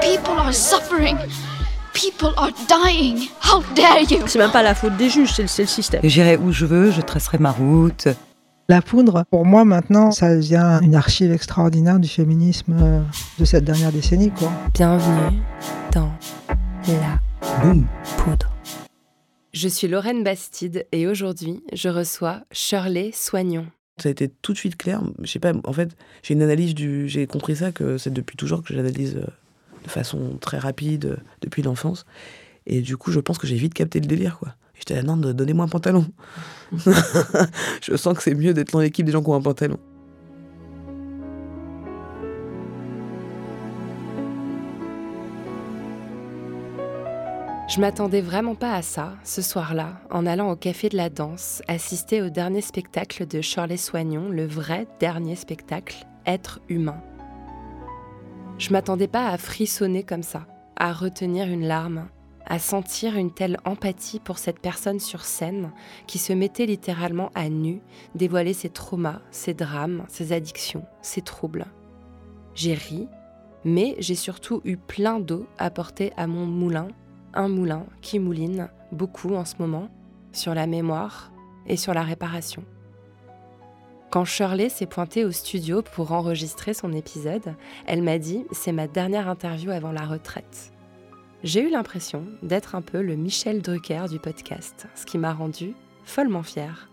People are suffering. People are dying. How dare you? C'est même pas la faute des juges, c'est le, c'est le système. J'irai où je veux, je tracerai ma route. La poudre, pour moi maintenant, ça devient une archive extraordinaire du féminisme euh, de cette dernière décennie. Quoi. Bienvenue dans La Boum. Poudre. Je suis Lorraine Bastide et aujourd'hui, je reçois Shirley Soignon. Ça a été tout de suite clair. Je sais pas, en fait, j'ai une analyse du. J'ai compris ça, que c'est depuis toujours que j'analyse euh, de façon très rapide, euh, depuis l'enfance. Et du coup, je pense que j'ai vite capté le délire, quoi. J'étais là, non, donnez-moi un pantalon. je sens que c'est mieux d'être dans l'équipe des gens qui ont un pantalon. Je m'attendais vraiment pas à ça, ce soir-là, en allant au Café de la Danse, assister au dernier spectacle de Shirley Soignon, le vrai dernier spectacle, Être humain. Je m'attendais pas à frissonner comme ça, à retenir une larme, à sentir une telle empathie pour cette personne sur scène qui se mettait littéralement à nu, dévoiler ses traumas, ses drames, ses addictions, ses troubles. J'ai ri, mais j'ai surtout eu plein d'eau à porter à mon moulin, un moulin qui mouline beaucoup en ce moment sur la mémoire et sur la réparation. Quand Shirley s'est pointée au studio pour enregistrer son épisode, elle m'a dit C'est ma dernière interview avant la retraite. J'ai eu l'impression d'être un peu le Michel Drucker du podcast, ce qui m'a rendue follement fière.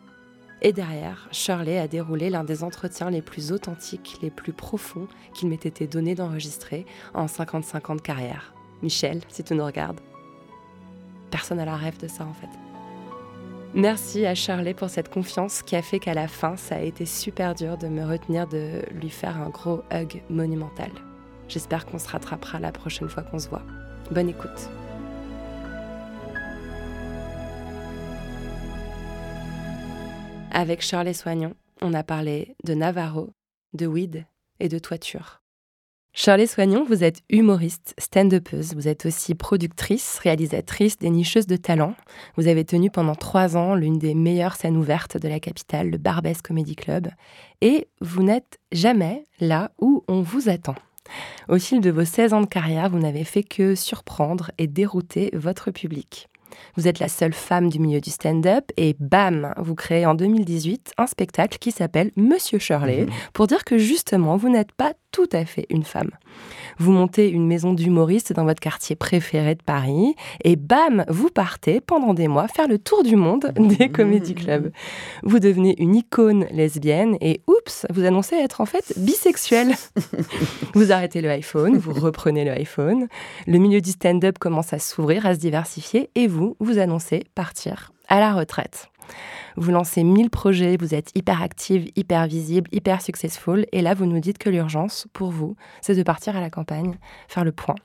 Et derrière, Shirley a déroulé l'un des entretiens les plus authentiques, les plus profonds qu'il m'ait été donné d'enregistrer en 55 ans de carrière. Michel, si tu nous regardes. Personne n'a la rêve de ça en fait. Merci à Shirley pour cette confiance qui a fait qu'à la fin, ça a été super dur de me retenir de lui faire un gros hug monumental. J'espère qu'on se rattrapera la prochaine fois qu'on se voit. Bonne écoute. Avec Shirley Soignon, on a parlé de Navarro, de weed et de toiture. Shirley Soignon, vous êtes humoriste, stand-upeuse, vous êtes aussi productrice, réalisatrice, dénicheuse de talent. Vous avez tenu pendant trois ans l'une des meilleures scènes ouvertes de la capitale, le Barbès Comedy Club, et vous n'êtes jamais là où on vous attend. Au fil de vos 16 ans de carrière, vous n'avez fait que surprendre et dérouter votre public. Vous êtes la seule femme du milieu du stand-up et bam, vous créez en 2018 un spectacle qui s'appelle Monsieur Shirley pour dire que justement, vous n'êtes pas tout à fait une femme. Vous montez une maison d'humoriste dans votre quartier préféré de Paris et bam, vous partez pendant des mois faire le tour du monde des comédie clubs. Vous devenez une icône lesbienne et oups, vous annoncez être en fait bisexuel. vous arrêtez le iPhone, vous reprenez le iPhone, le milieu du stand-up commence à s'ouvrir, à se diversifier et vous, vous annoncez partir à la retraite. Vous lancez 1000 projets, vous êtes hyper active, hyper visible, hyper successful, et là vous nous dites que l'urgence pour vous, c'est de partir à la campagne, faire le point.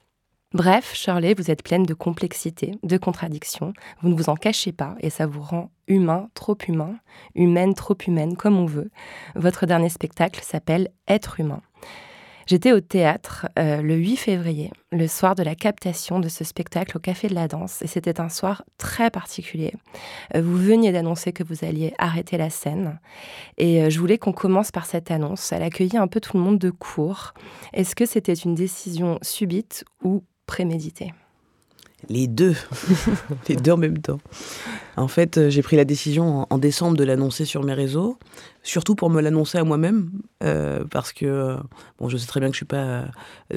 Bref, Shirley, vous êtes pleine de complexité, de contradictions, vous ne vous en cachez pas, et ça vous rend humain, trop humain, humaine, trop humaine, comme on veut. Votre dernier spectacle s'appelle Être humain. J'étais au théâtre euh, le 8 février, le soir de la captation de ce spectacle au Café de la Danse, et c'était un soir très particulier. Euh, vous veniez d'annoncer que vous alliez arrêter la scène, et euh, je voulais qu'on commence par cette annonce. Elle accueillit un peu tout le monde de court. Est-ce que c'était une décision subite ou préméditée? Les deux. Les deux en même temps. En fait, euh, j'ai pris la décision en, en décembre de l'annoncer sur mes réseaux, surtout pour me l'annoncer à moi-même, euh, parce que, euh, bon, je sais très bien que je suis pas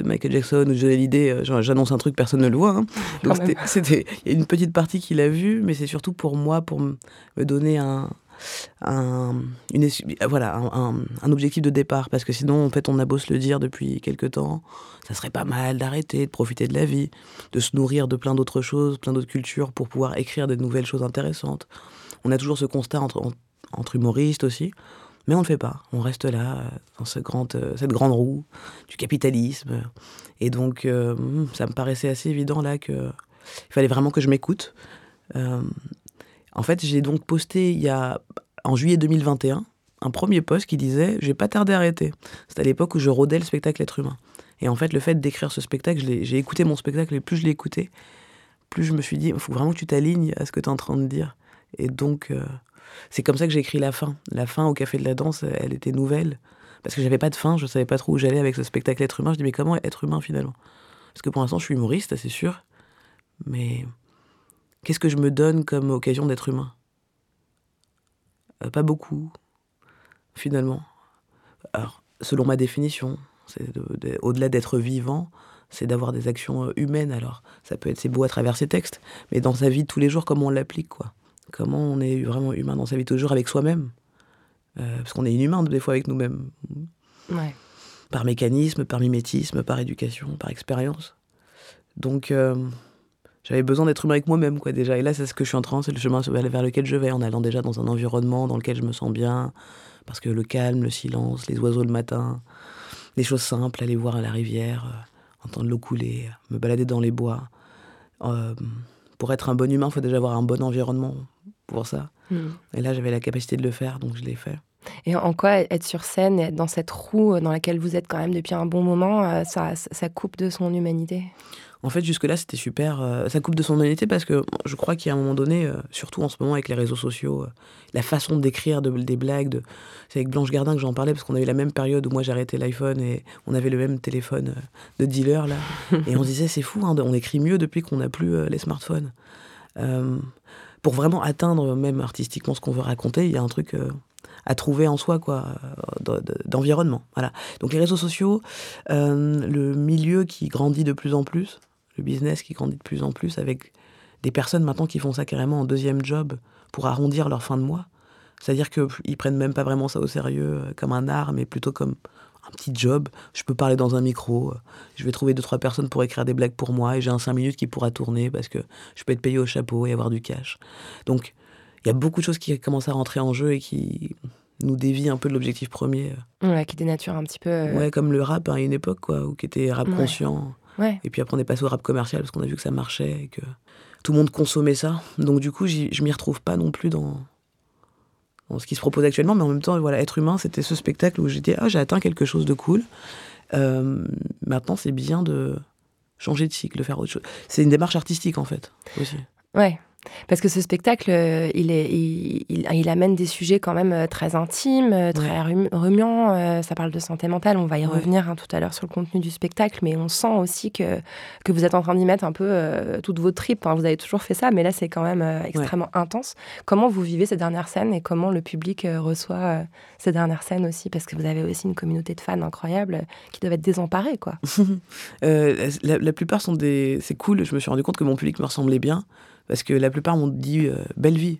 Michael Jackson ou Johnny Hallyday, j'annonce un truc, personne ne le voit. hein. Donc c'était- c'était, il y a une petite partie qui l'a vu, mais c'est surtout pour moi, pour me donner un, un, voilà, un, objectif de départ, parce que sinon, en fait, on a beau se le dire depuis quelques temps, ça serait pas mal d'arrêter, de profiter de la vie, de se nourrir de plein d'autres choses, plein d'autres cultures pour pouvoir écrire de nouvelles choses intéressantes. On a toujours ce constat entre, en- entre humoristes aussi, Mais on ne le fait pas. On reste là, euh, dans ce euh, cette grande roue du capitalisme. Et donc, euh, hmm, ça me paraissait assez évident là que il fallait vraiment que je m'écoute. En fait, j'ai donc posté il y a, en juillet 2021 un premier post qui disait J'ai pas tardé à arrêter. C'était à l'époque où je rodais le spectacle Être humain. Et en fait, le fait d'écrire ce spectacle, j'ai écouté mon spectacle et plus je l'ai écouté, plus je me suis dit Il faut vraiment que tu t'alignes à ce que tu es en train de dire. Et donc, euh, c'est comme ça que j'ai écrit la fin. La fin au Café de la Danse, elle était nouvelle. Parce que j'avais pas de fin, je savais pas trop où j'allais avec ce spectacle Être humain. Je dis Mais comment être humain finalement? Parce que pour l'instant, je suis humoriste, c'est sûr. Mais qu'est-ce que je me donne comme occasion d'être humain? Euh, Pas beaucoup, finalement. Alors, selon ma définition, au-delà d'être vivant, c'est d'avoir des actions euh, humaines. Alors, ça peut être c'est beau à travers ses textes, mais dans sa vie de tous les jours, comment on l'applique, quoi? Comment on est vraiment humain dans sa vie de tous les jours avec soi-même? Euh, Parce qu'on est inhumain des fois avec nous-mêmes, Ouais. par mécanisme, par mimétisme, par éducation, par expérience. Donc, euh, j'avais besoin d'être humain avec moi-même, quoi, déjà. Et là, c'est ce que je suis en train, c'est le chemin vers lequel je vais, en allant déjà dans un environnement dans lequel je me sens bien, parce que le calme, le silence, les oiseaux le matin, les choses simples, aller voir à la rivière, euh, entendre l'eau couler, me balader dans les bois. Euh, pour être un bon humain, il faut déjà avoir un bon environnement pour ça. Mm. Et là, j'avais la capacité de le faire, donc je l'ai fait. Et en quoi être sur scène, et être dans cette roue dans laquelle vous êtes quand même depuis un bon moment, euh, ça, ça coupe de son humanité? En fait, jusque-là, c'était super. euh, ça coupe de son humanité parce que je crois qu'il y a un moment donné, euh, surtout en ce moment avec les réseaux sociaux, euh, la façon d'écrire de- des blagues, de... c'est avec Blanche Gardin que j'en parlais parce qu'on a eu la même période où moi j'ai arrêté l'iPhone et on avait le même téléphone de dealer là. et on se disait, c'est fou, hein, on écrit mieux depuis qu'on n'a plus les smartphones. Pour vraiment atteindre même artistiquement ce qu'on veut raconter, il y a un truc à trouver en soi, quoi, de- de- d'environnement. Voilà. Donc les réseaux sociaux, euh, le milieu qui grandit de plus en plus, le business qui grandit de plus en plus avec des personnes maintenant qui font ça carrément en deuxième job pour arrondir leur fin de mois. C'est-à-dire qu'ils prennent même pas vraiment ça au sérieux euh, comme un art, mais plutôt comme un petit job. Je peux parler dans un micro, euh, je vais trouver deux, trois personnes pour écrire des blagues pour moi et j'ai un cinq minutes qui pourra tourner parce que je peux être payé au chapeau et avoir du cash. Donc il y a beaucoup de choses qui commencent à rentrer en jeu et qui nous dévient un peu de l'objectif premier. Ouais, qui dénature un petit peu. euh, Ouais, comme le rap à une époque, quoi, où qui était rap Ouais. conscient. Ouais. Et puis après, on est passé au rap commercial parce qu'on a vu que ça marchait et que tout le monde consommait ça. Donc du coup, je m'y retrouve pas non plus dans, dans ce qui se propose actuellement, mais en même temps, voilà, être humain, c'était ce spectacle où j'étais, ah, j'ai atteint quelque chose de cool. Euh, maintenant, c'est bien de changer de cycle, de faire autre chose. C'est une démarche artistique en fait aussi. Ouais. Parce que ce spectacle, euh, il, est, il, il- il amène des sujets quand même euh, très intimes, euh, très remuants. euh, ça parle de santé mentale. On va y Ouais. revenir hein, tout à l'heure sur le contenu du spectacle, mais on sent aussi que, que vous êtes en train d'y mettre un peu euh, toutes vos tripes. Hein. Vous avez toujours fait ça, mais là, c'est quand même euh, extrêmement intense. Comment vous vivez ces dernières scènes et comment le public euh, reçoit ces dernières scènes aussi? Parce que vous avez aussi une communauté de fans incroyable qui doivent être désemparés, quoi. La, la plupart sont des. C'est cool, je me suis rendu compte que mon public me ressemblait bien, parce que la plupart m'ont dit euh, belle vie.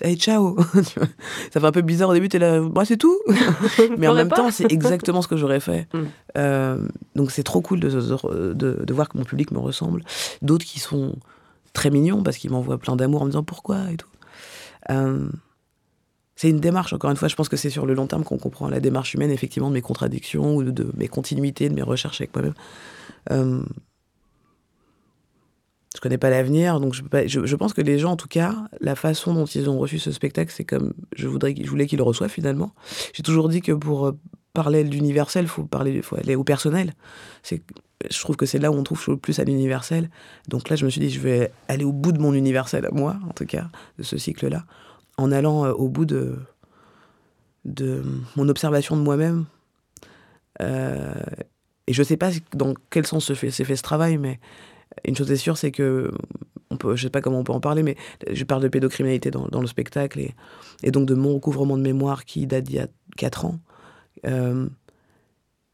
Hey, ciao Ça fait un peu bizarre au début, t'es là, bah, c'est tout Mais en même pas temps, c'est exactement ce que j'aurais fait. Mm. Euh, donc c'est trop cool de, de, voir que mon public me ressemble. D'autres qui sont très mignons parce qu'ils m'envoient plein d'amour en me disant pourquoi et tout. Euh, c'est une démarche, encore une fois, je pense que c'est sur le long terme qu'on comprend la démarche humaine, effectivement, de mes contradictions ou de, de mes continuités, de mes recherches avec moi-même. Euh, connais pas l'avenir, donc je, je, je pense que les gens, en tout cas, la façon dont ils ont reçu ce spectacle, c'est comme je, voudrais, je voulais qu'ils le reçoivent finalement. J'ai toujours dit que pour euh, parler de l'universel, faut, parler- faut aller au personnel. Je trouve que c'est là où on trouve le plus à l'universel. Donc là, je me suis dit, je vais aller au bout de mon universel moi, en tout cas, de ce cycle-là, en allant euh, au bout de, mon observation de moi-même. Euh, et je sais pas dans quel sens s'est fait ce travail, mais une chose est sûre, c'est que on peut, je sais pas comment on peut en parler, mais je parle de pédocriminalité dans, le spectacle et, donc de mon recouvrement de mémoire qui date d'il y a 4 ans. Euh,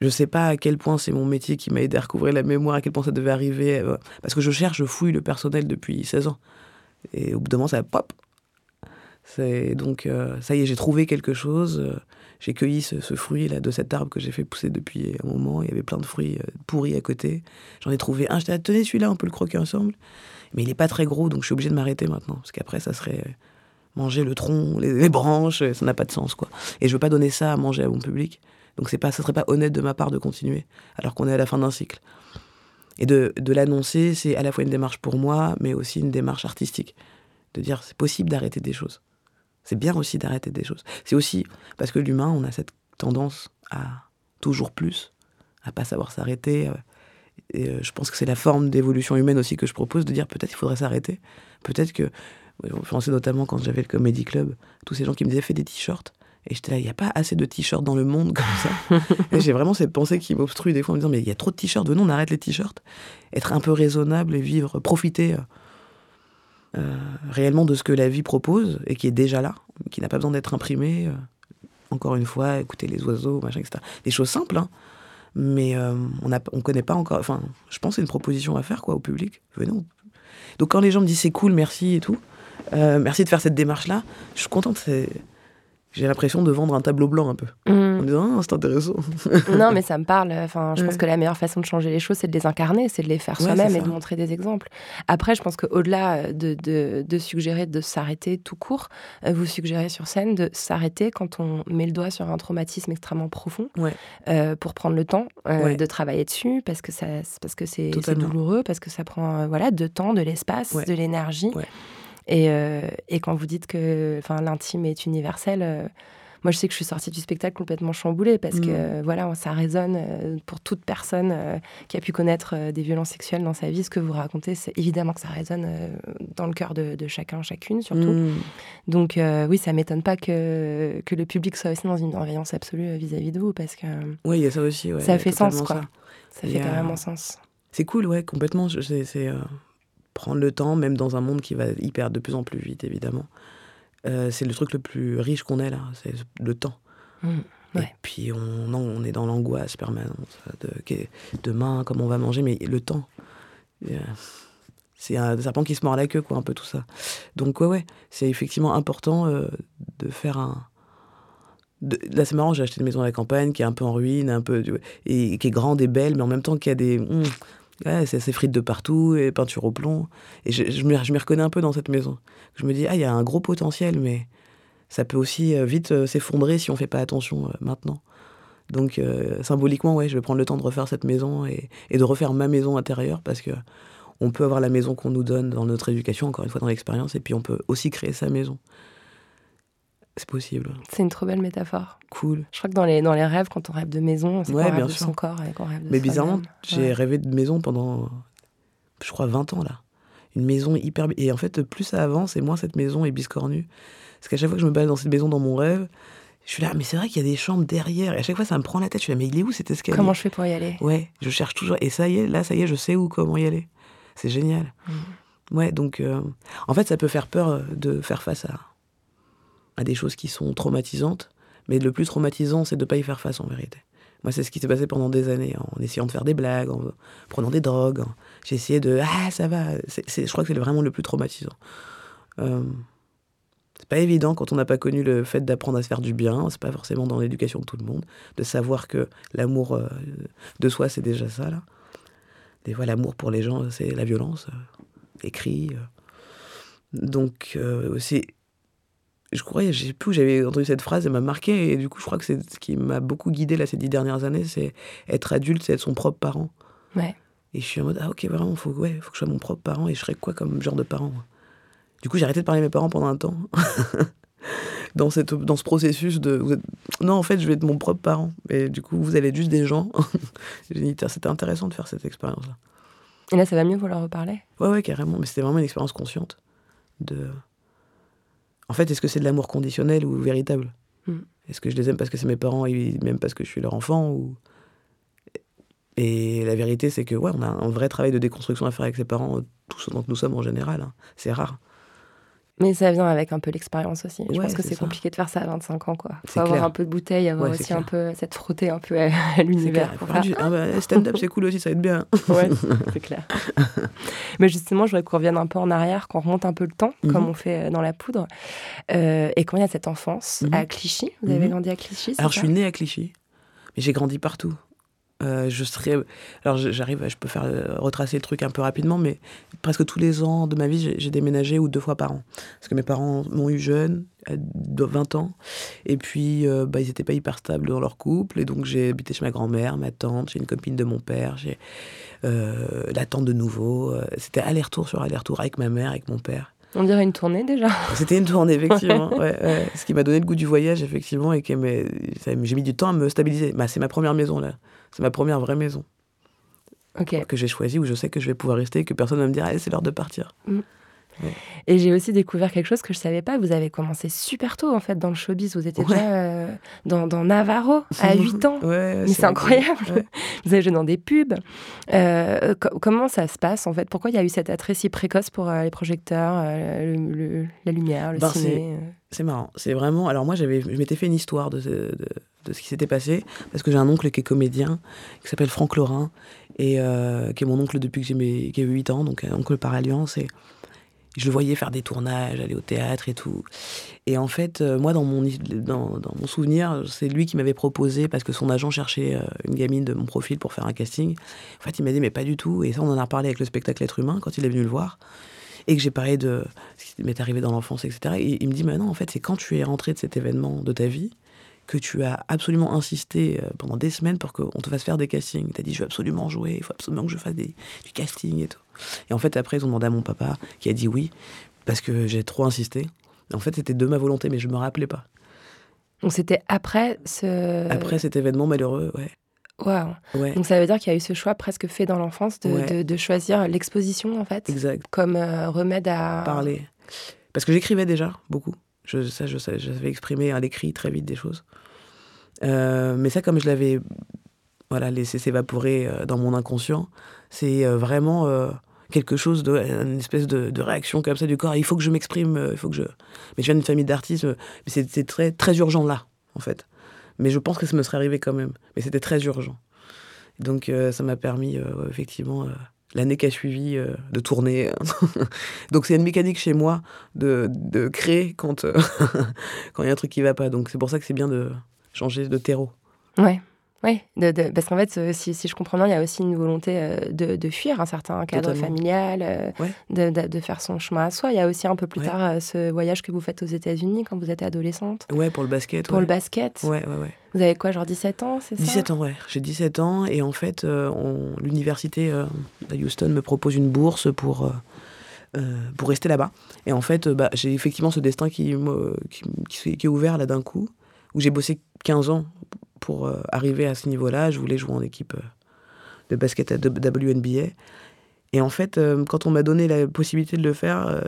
je sais pas à quel point c'est mon métier qui m'a aidé à recouvrir la mémoire, à quel point ça devait arriver, euh, parce que je cherche, je fouille le personnel depuis 16 ans. Et au bout d'un moment, ça pop. Donc euh, ça y est, j'ai trouvé quelque chose. Euh, j'ai cueilli ce, fruit là de cet arbre que j'ai fait pousser depuis un moment. Il y avait plein de fruits euh, pourris à côté. J'en ai trouvé un. Je t'ai tenez celui-là, on peut le croquer ensemble. Mais il est pas très gros, donc je suis obligé de m'arrêter maintenant, parce qu'après ça serait manger le tronc, les, branches, ça n'a pas de sens, quoi. Et je veux pas donner ça à manger à mon public. Donc c'est pas, ça serait pas honnête de ma part de continuer, alors qu'on est à la fin d'un cycle. Et de l'annoncer, c'est à la fois une démarche pour moi, mais aussi une démarche artistique. De dire c'est possible d'arrêter des choses. C'est bien aussi d'arrêter des choses. C'est aussi parce que l'humain, on a cette tendance à toujours plus, à pas savoir s'arrêter. euh, Et euh, je pense que c'est la forme d'évolution humaine aussi que je propose, de dire peut-être il faudrait s'arrêter. Peut-être que, je pensais notamment quand j'avais le Comedy Club, tous ces gens qui me disaient fais des t-shirts. Et j'étais là, il n'y a pas assez de t-shirts dans le monde comme ça. et j'ai vraiment cette pensée qui m'obstrue des fois en me disant, mais il y a trop de t-shirts, venons, on arrête les t-shirts. Être un peu raisonnable et vivre, profiter euh, réellement de ce que la vie propose et qui est déjà là, qui n'a pas besoin d'être imprimé. euh, encore une fois, écouter les oiseaux, machin, etc. Des choses simples, hein, mais euh, on ne on connaît pas encore. Enfin, je pense que c'est une proposition à faire quoi, au public. Venons. Donc quand les gens me disent c'est cool, merci et tout, euh, merci de faire cette démarche-là, je suis contente. J'ai l'impression de vendre un tableau blanc un peu. Mm. En disant, ah, c'est intéressant. non, mais ça me parle. Enfin, je pense que la meilleure façon de changer les choses, c'est de les incarner, c'est de les faire Ouais, soi-même et de montrer des exemples. Après, je pense qu'au-delà de, de, de suggérer de s'arrêter tout court, euh, vous suggérez sur scène de s'arrêter quand on met le doigt sur un traumatisme extrêmement profond Ouais. euh, pour prendre le temps euh, de travailler dessus parce que ça, c'est- parce que c'est douloureux, parce que ça prend euh, voilà de temps, de l'espace, de l'énergie. Et, euh, et quand vous dites que l'intime est universel, euh, moi je sais que je suis sortie du spectacle complètement chamboulée parce Mm. que euh, voilà, ça résonne euh, pour toute personne qui a pu connaître des violences sexuelles dans sa vie. Ce que vous racontez, c'est évidemment que ça résonne dans le cœur de, de chacun, chacune surtout. Mm. Donc oui, ça m'étonne pas que, que le public soit aussi dans une bienveillance absolue vis-à-vis de vous parce que Oui, il y a ça aussi. ouais, ça fait sens quoi. ça. Fait a- carrément sens. C'est cool, ouais, complètement. C'est prendre le temps, même dans un monde qui va hyper de plus en plus vite, évidemment. Euh, c'est le truc le plus riche qu'on ait là, c'est le temps. Mm, Et puis on, non, on est dans l'angoisse permanente de demain, comment on va manger, mais le temps. euh, C'est un serpent qui se mord la queue, quoi, un peu tout ça. Donc, ouais, ouais, c'est effectivement important euh, de faire un. de- Là, c'est marrant, j'ai acheté une maison à la campagne qui est un peu en ruine, un peu. Et qui est grande et belle, mais en même temps qui a des. hum, ouais, c'est c'est frites de partout et peinture au plomb. Et je, je m'y reconnais un peu dans cette maison. Je me dis, ah, il y a un gros potentiel, mais ça peut aussi euh, vite euh, s'effondrer si on fait pas attention euh, maintenant. Donc symboliquement, ouais, je vais prendre le temps de refaire cette maison et, et de refaire ma maison intérieure parce que on peut avoir la maison qu'on nous donne dans notre éducation, encore une fois dans l'expérience, et puis on peut aussi créer sa maison. C'est possible. C'est une trop belle métaphore. Cool. Je crois que dans les, dans les rêves, quand on rêve de maison, c'est Ouais, qu'on rêve bien de sûr. son corps et qu'on rêve de Mais bizarrement, j'ai Ouais. rêvé de maison pendant, je crois, 20 ans là. Une maison hyper. Et en fait, plus ça avance et moins cette maison est biscornue. Parce qu'à chaque fois que je me balade dans cette maison dans mon rêve, je suis là, mais c'est vrai qu'il y a des chambres derrière. Et à chaque fois, ça me prend la tête. Je suis là, mais il est où cet escalier? Comment je fais pour y aller? Ouais, je cherche toujours. Et ça y est, là, ça y est, je sais où, comment y aller. C'est génial. Mm. Ouais, donc, euh, en fait, ça peut faire peur euh, de faire face à, à des choses qui sont traumatisantes. Mais le plus traumatisant, c'est de ne pas y faire face en vérité. Moi, c'est ce qui s'est passé pendant des années, en essayant de faire des blagues, en prenant des drogues. en- J'ai essayé de Ah, ça va. Je crois que c'est vraiment le plus traumatisant. Euh, c'est pas évident quand on n'a pas connu le fait d'apprendre à se faire du bien. C'est pas forcément dans l'éducation de tout le monde. De savoir que l'amour euh, de soi, c'est déjà ça, là. Des fois, l'amour pour les gens, c'est la violence, euh, les cris. euh. Donc, c'est. Je crois, je sais plus où j'avais entendu cette phrase, elle m'a marqué, et du coup, je crois que c'est ce qui m'a beaucoup guidé là ces dix dernières années, c'est être adulte, c'est être son propre parent. Ouais. Et je suis en mode, ah ok, vraiment, faut, ouais, faut que je sois mon propre parent, et je serais quoi comme genre de parent moi? Du coup, j'ai arrêté de parler à mes parents pendant un temps. dans, cette, dans ce processus de. vous êtes- Non, en fait, je vais être mon propre parent. Et du coup, vous allez être juste des gens. J'ai dit, Tiens, c'était intéressant de faire cette expérience-là. Et là, ça va mieux, vous leur reparlez Ouais, ouais, carrément. Mais c'était vraiment une expérience consciente. De... En fait, est-ce que c'est de l'amour conditionnel ou véritable Mm. Est-ce que je les aime parce que c'est mes parents et même parce que je suis leur enfant ou... Et la vérité, c'est que ouais, on a un vrai travail de déconstruction à faire avec ses parents, tous autant que nous sommes en général. hein. C'est rare. Mais ça vient avec un peu l'expérience aussi. je Ouais, pense que c'est compliqué de faire ça à 25 ans. Quoi. Faut avoir clair. un peu de bouteille, avoir Ouais, aussi un peu cette frotter un peu à, l'univers. ah bah, stand-up, c'est cool aussi, ça va être bien. Ouais, c'est clair. Mais justement, je voudrais qu'on revienne un peu en arrière, qu'on remonte un peu le temps, Mhm. comme on fait euh, dans la poudre. Euh, et quand il y a cette enfance Mhm. à Clichy, vous avez Mhm. grandi à Clichy, Alors, je suis née à Clichy, mais j'ai grandi partout. Euh, je serais. Alors, j'arrive, je peux faire euh, retracer le truc un peu rapidement, mais presque tous les ans de ma vie, j'ai- déménagé ou deux fois par an. Parce que mes parents m'ont eu jeune, à de 20 ans, et puis euh, bah, ils n'étaient pas hyper stables dans leur couple, et donc j'ai habité chez ma grand-mère, ma tante, j'ai une copine de mon père, j'ai euh, la tante de nouveau. euh, C'était aller-retour sur aller-retour avec ma mère, avec mon père. On dirait une tournée déjà. C'était une tournée, effectivement. ouais, ouais. Ce qui m'a donné le goût du voyage, effectivement, et que j'ai mis du temps à me stabiliser. Bah, c'est ma première maison, là. C'est ma première vraie maison que j'ai choisie, où je sais que je vais pouvoir rester, que personne ne va me dire, Allez, c'est l'heure de partir. Et j'ai aussi découvert quelque chose que je savais pas. Vous avez commencé super tôt en fait dans le showbiz. Vous étiez Ouais. déjà euh, dans, dans Navarro à 8 ans. Ouais, Mais c'est incroyable. Vous avez joué dans des pubs. Euh, co- comment ça se passe en fait? Pourquoi il y a eu cet attrait si précoce pour euh, les projecteurs, le- le- la lumière, le Ben, ciné C'est marrant. C'est vraiment. Alors, moi, je m'étais fait une histoire de, de, de ce qui s'était passé, parce que j'ai un oncle qui est comédien, qui s'appelle Franck Laurin, et euh, qui est mon oncle depuis que j'ai mes, qui a eu 8 ans, donc un oncle par alliance. Et je le voyais faire des tournages, aller au théâtre et tout. Et en fait, euh, moi, dans mon, dans, dans mon souvenir, c'est lui qui m'avait proposé, parce que son agent cherchait euh, une gamine de mon profil pour faire un casting. En fait, il m'a dit, mais pas du tout. Et ça, on en a reparlé avec le spectacle Être humain, quand il est venu le voir. Et que j'ai parlé de ce qui m'est arrivé dans l'enfance, etc. Et il me dit, mais non, en fait, c'est quand tu es rentré de cet événement de ta vie que tu as absolument insisté euh, pendant des semaines pour qu'on te fasse faire des castings. Tu as dit, je veux absolument jouer, il faut absolument que je fasse des, du casting et tout. Et en fait, après, ils ont demandé à mon papa, qui a dit oui, parce que j'ai trop insisté. En fait, c'était de ma volonté, mais je me rappelais pas. Donc c'était après ce. Après cet événement malheureux, ouais. Waouh. Ouais, Donc ça veut dire qu'il y a eu ce choix presque fait dans l'enfance de, Ouais. de- de choisir l'exposition en fait? Exact. comme euh, remède à. Parler. Parce que j'écrivais déjà beaucoup. Je, ça, je, savais exprimer à l'écrit très vite des choses. Euh, mais ça, comme je l'avais voilà, laissé s'évaporer euh, dans mon inconscient, c'est euh, vraiment quelque chose de. une espèce de, réaction comme ça du corps. Il faut que je m'exprime, il faut que je. Mais je viens d'une famille d'artistes, mais c'est très, très urgent là, en fait. Mais je pense que ça me serait arrivé quand même. Mais c'était très urgent. Donc ça m'a permis, effectivement, l'année qui a suivi, euh, de tourner. Donc c'est une mécanique chez moi de, de créer quand euh, quand il y a un truc qui va pas. Donc c'est pour ça que c'est bien de changer de terreau. Ouais. De- parce qu'en fait, euh, si, si je comprends bien, il y a aussi une volonté euh, de, de fuir un certain cadre Totalement. familial, euh, Ouais. de, de- de faire son chemin à soi. Il y a aussi un peu plus Ouais. tard ce voyage que vous faites aux États-Unis quand vous êtes adolescente Ouais, pour le basket. pour ouais. le basket. Ouais, ouais, ouais. Vous avez quoi, genre 17 ans, c'est ça? 17 ans, ouais. J'ai 17 ans et en fait, euh, l'université euh, à Houston me propose une bourse pour, euh, euh, pour rester là-bas. Et en fait, euh, bah, j'ai effectivement ce destin qui, qui est ouvert là d'un coup, où j'ai bossé 15 ans pour euh, arriver à ce niveau-là. Je voulais jouer en équipe euh, de basket à WNBA. Et en fait, euh, quand on m'a donné la possibilité de le faire,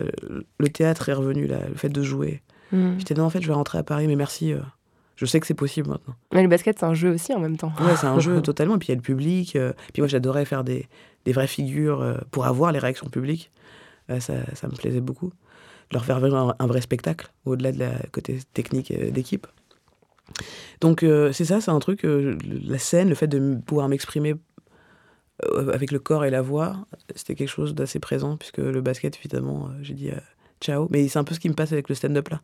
le théâtre est revenu, là, le fait de jouer. Hmm. J'étais non, en fait, je vais rentrer à Paris, mais merci. je sais que c'est possible maintenant. Mais le basket, c'est un jeu aussi en même temps. Ouais, c'est un jeu totalement. Et puis il y a le public. puis moi, j'adorais faire des, des vraies figures pour avoir les réactions publiques. Ça, ça me plaisait beaucoup. Leur faire vraiment un, un vrai spectacle, au-delà de la côté technique d'équipe. Donc euh, c'est ça, c'est un truc, euh, la scène, le fait de pouvoir m'exprimer euh, avec le corps et la voix, c'était quelque chose d'assez présent, puisque le basket, évidemment, j'ai dit ciao. Mais c'est un peu ce qui me passe avec le stand-up là.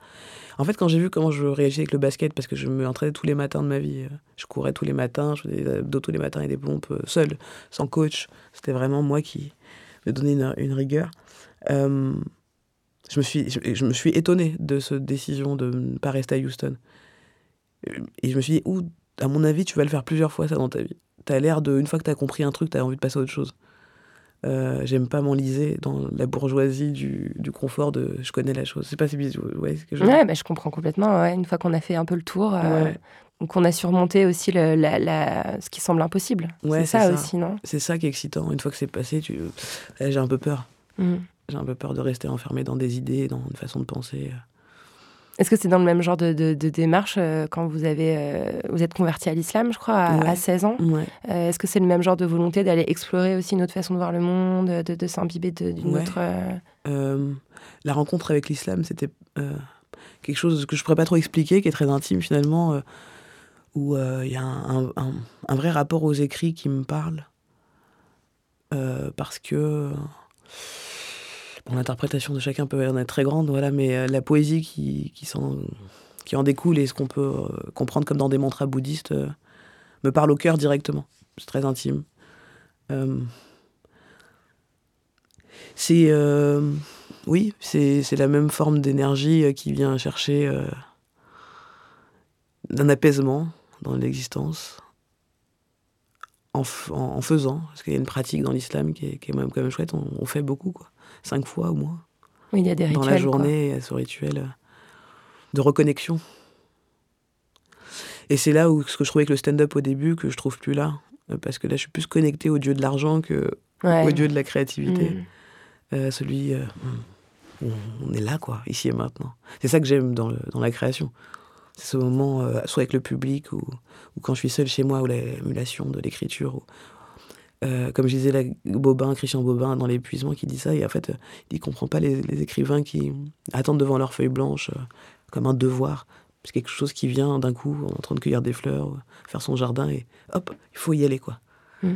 En fait, quand j'ai vu comment je réagissais avec le basket, parce que je me entraînais tous les matins de ma vie, je courais tous les matins, je faisais des abdos tous les matins et des pompes seul, sans coach. C'était vraiment moi qui me donnais une, rigueur. Je, me suis, je, je me suis étonné de cette décision de ne pas rester à Houston. Et je me suis dit, ouh, à mon avis, tu vas le faire plusieurs fois ça dans ta vie. T'as l'air de, une fois que t'as compris un truc, t'as envie de passer à autre chose. Euh, J'aime pas m'enliser dans la bourgeoisie du, du confort de je connais la chose. C'est pas si bizarre. Voyez ce que je Ouais, bah, je comprends complètement. ouais. Une fois qu'on a fait un peu le tour, euh, Ouais. qu'on a surmonté aussi le- la- la- ce qui semble impossible. Ouais, c'est ça, aussi, non? C'est ça qui est excitant. Une fois que c'est passé, tu... là, j'ai un peu peur. Mm. J'ai un peu peur de rester enfermé dans des idées, dans une façon de penser. Est-ce que c'est dans le même genre de, de- de démarche euh, quand vous avez euh, vous êtes converti à l'islam, je crois, à, Ouais. à 16 ans Ouais. Euh, Est-ce que c'est le même genre de volonté d'aller explorer aussi une autre façon de voir le monde, de, de s'imbiber d'une Ouais. autre la rencontre avec l'islam, c'était quelque chose que je ne pourrais pas trop expliquer, qui est très intime finalement, où il y a un, un- un vrai rapport aux écrits qui me parle. Parce que l'interprétation de chacun peut en être très grande, voilà, mais euh, la poésie qui, en découle et ce qu'on peut euh, comprendre comme dans des mantras bouddhistes euh, me parle au cœur directement. c'est très intime. C'est. oui, c'est la même forme d'énergie qui vient chercher un apaisement dans l'existence. En, faisant, parce qu'il y a une pratique dans l'islam qui est, quand même chouette, on, on fait beaucoup, quoi. Cinq fois au moins. Oui, il y a des Dans rituels. la quoi. journée, ce rituel euh, de reconnexion. Et c'est là où ce que je trouvais avec le stand-up au début, que je trouve plus là. Euh, Parce que là, je suis plus connecté au dieu de l'argent que Ouais. au dieu de la créativité. Mm. Euh, celui euh, où on est là, quoi, ici et maintenant. C'est ça que j'aime dans, le- dans la création. C'est ce moment, euh, soit avec le public, ou, ou quand je suis seul chez moi, ou l'émulation de l'écriture. ou- euh, comme je disais, là, Bobin, Christian Bobin, dans l'épuisement, qui dit ça, et en fait, euh, il comprend pas les, les écrivains qui attendent devant leur feuille blanche euh, comme un devoir. C'est quelque chose qui vient d'un coup, en train de cueillir des fleurs, faire son jardin, et hop, il faut y aller, quoi. Mm.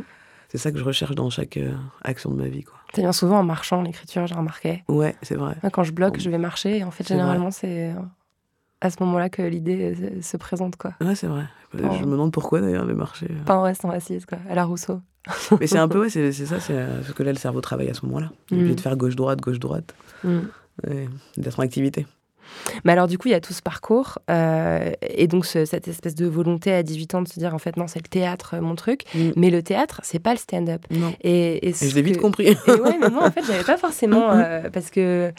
C'est ça que je recherche dans chaque euh, action de ma vie, quoi. Ça vient souvent en marchant, l'écriture, j'ai remarqué. Ouais, c'est vrai. Quand je bloque, je vais marcher. Et en fait, généralement, c'est à ce moment-là que l'idée euh, se présente. quoi. Ouais, c'est vrai. Je me demande pourquoi d'ailleurs le marché. euh. Pas en restant assise, quoi, à la Rousseau. Mais c'est un peu, ouais, c'est ça, c'est euh, parce que là le cerveau travaille à ce moment-là. Il est Mm. obligé de faire gauche-droite, gauche-droite, Mm. d'être en activité. Mais alors, du coup, il y a tout ce parcours. euh, et donc, ce- cette espèce de volonté à 18 ans de se dire, en fait, non, c'est le théâtre, euh, mon truc. Mm. Mais le théâtre, c'est pas le stand-up. Et, et je l'ai vite que- compris. Et ouais, mais moi, en fait, j'avais pas forcément. euh, parce que.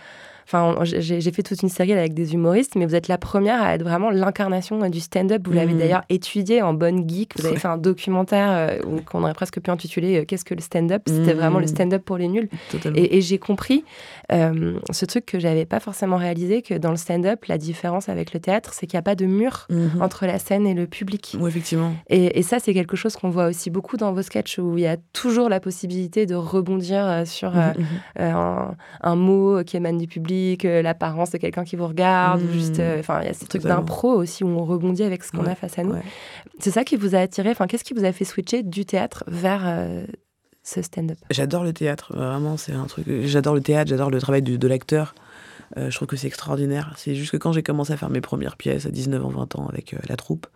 Enfin, j'ai fait toute une série avec des humoristes, mais vous êtes la première à être vraiment l'incarnation du stand-up. Vous l'avez Mhm. d'ailleurs étudié en bonne geek. Vous avez fait un documentaire euh, qu'on aurait presque pu intituler euh, Qu'est-ce que le stand-up? C'était vraiment le Mhm. stand-up pour les nuls. Totalement. Et, et j'ai compris euh, ce truc que j'avais pas forcément réalisé que dans le stand-up, la différence avec le théâtre, c'est qu'il n'y a pas de mur Mhm. entre la scène et le public. Ouais, effectivement. Et, et ça, c'est quelque chose qu'on voit aussi beaucoup dans vos sketchs où il y a toujours la possibilité de rebondir sur un, un mot qui émane du public, euh, l'apparence de quelqu'un qui vous regarde, ou Mhm. juste. euh, Enfin, il y a ces trucs d'impro aussi où on rebondit avec ce qu'on Ouais, a face à nous. ouais. C'est ça qui vous a attiré. Enfin, qu'est-ce qui vous a fait switcher du théâtre vers euh, ce stand-up? J'adore le théâtre, vraiment, c'est un truc. J'adore le théâtre, j'adore le travail de l'acteur. Euh, je trouve que c'est extraordinaire. C'est juste que quand j'ai commencé à faire mes premières pièces à 19 ans, 20 ans avec euh, la troupe,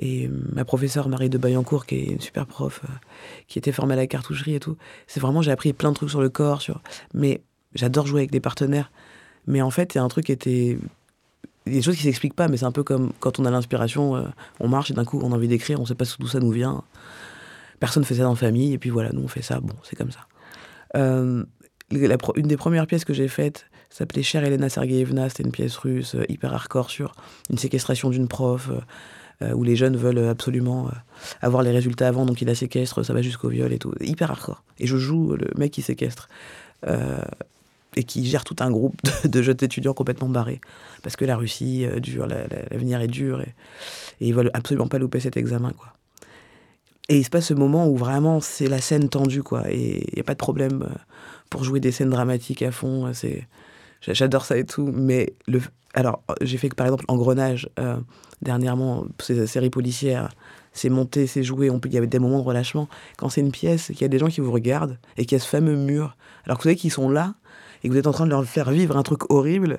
et euh, ma professeure Marie de Bayancourt, qui est une super prof, qui était formée à la cartoucherie et tout, c'est vraiment, j'ai appris plein de trucs sur le corps, sur... mais j'adore jouer avec des partenaires. Mais en fait, il y a un truc qui était. Il y a des choses qui s'expliquent pas, mais c'est un peu comme quand on a l'inspiration, euh, on marche et d'un coup on a envie d'écrire, on sait pas d'où ça nous vient. Personne fait ça la famille, et puis voilà, nous on fait ça, bon, c'est comme ça. Euh, une des premières pièces que j'ai faites s'appelait Chère Elena Sergeyevna, c'était une pièce russe euh, hyper hardcore sur une séquestration d'une prof, où les jeunes veulent absolument avoir les résultats avant, donc il la séquestre, ça va jusqu'au viol et tout. Hyper hardcore. Et je joue le mec qui séquestre. Et qui gère tout un groupe de, de jeunes étudiants complètement barrés. Parce que la Russie euh, dure, la- la- l'avenir est dur, et, et ils veulent absolument pas louper cet examen, quoi. Et il se passe ce moment où vraiment c'est la scène tendue, quoi. Et il n'y a pas de problème euh, pour jouer des scènes dramatiques à fond. euh, C'est, j'a- j'adore ça et tout. Mais le, alors, j'ai fait que par exemple Engrenage, euh, dernièrement, ces séries policières, c'est monté, c'est joué, il y avait des moments de relâchement. Quand c'est une pièce, qu'il y a des gens qui vous regardent et qu'il y a ce fameux mur, alors que vous savez qu'ils sont là et que vous êtes en train de leur faire vivre un truc horrible,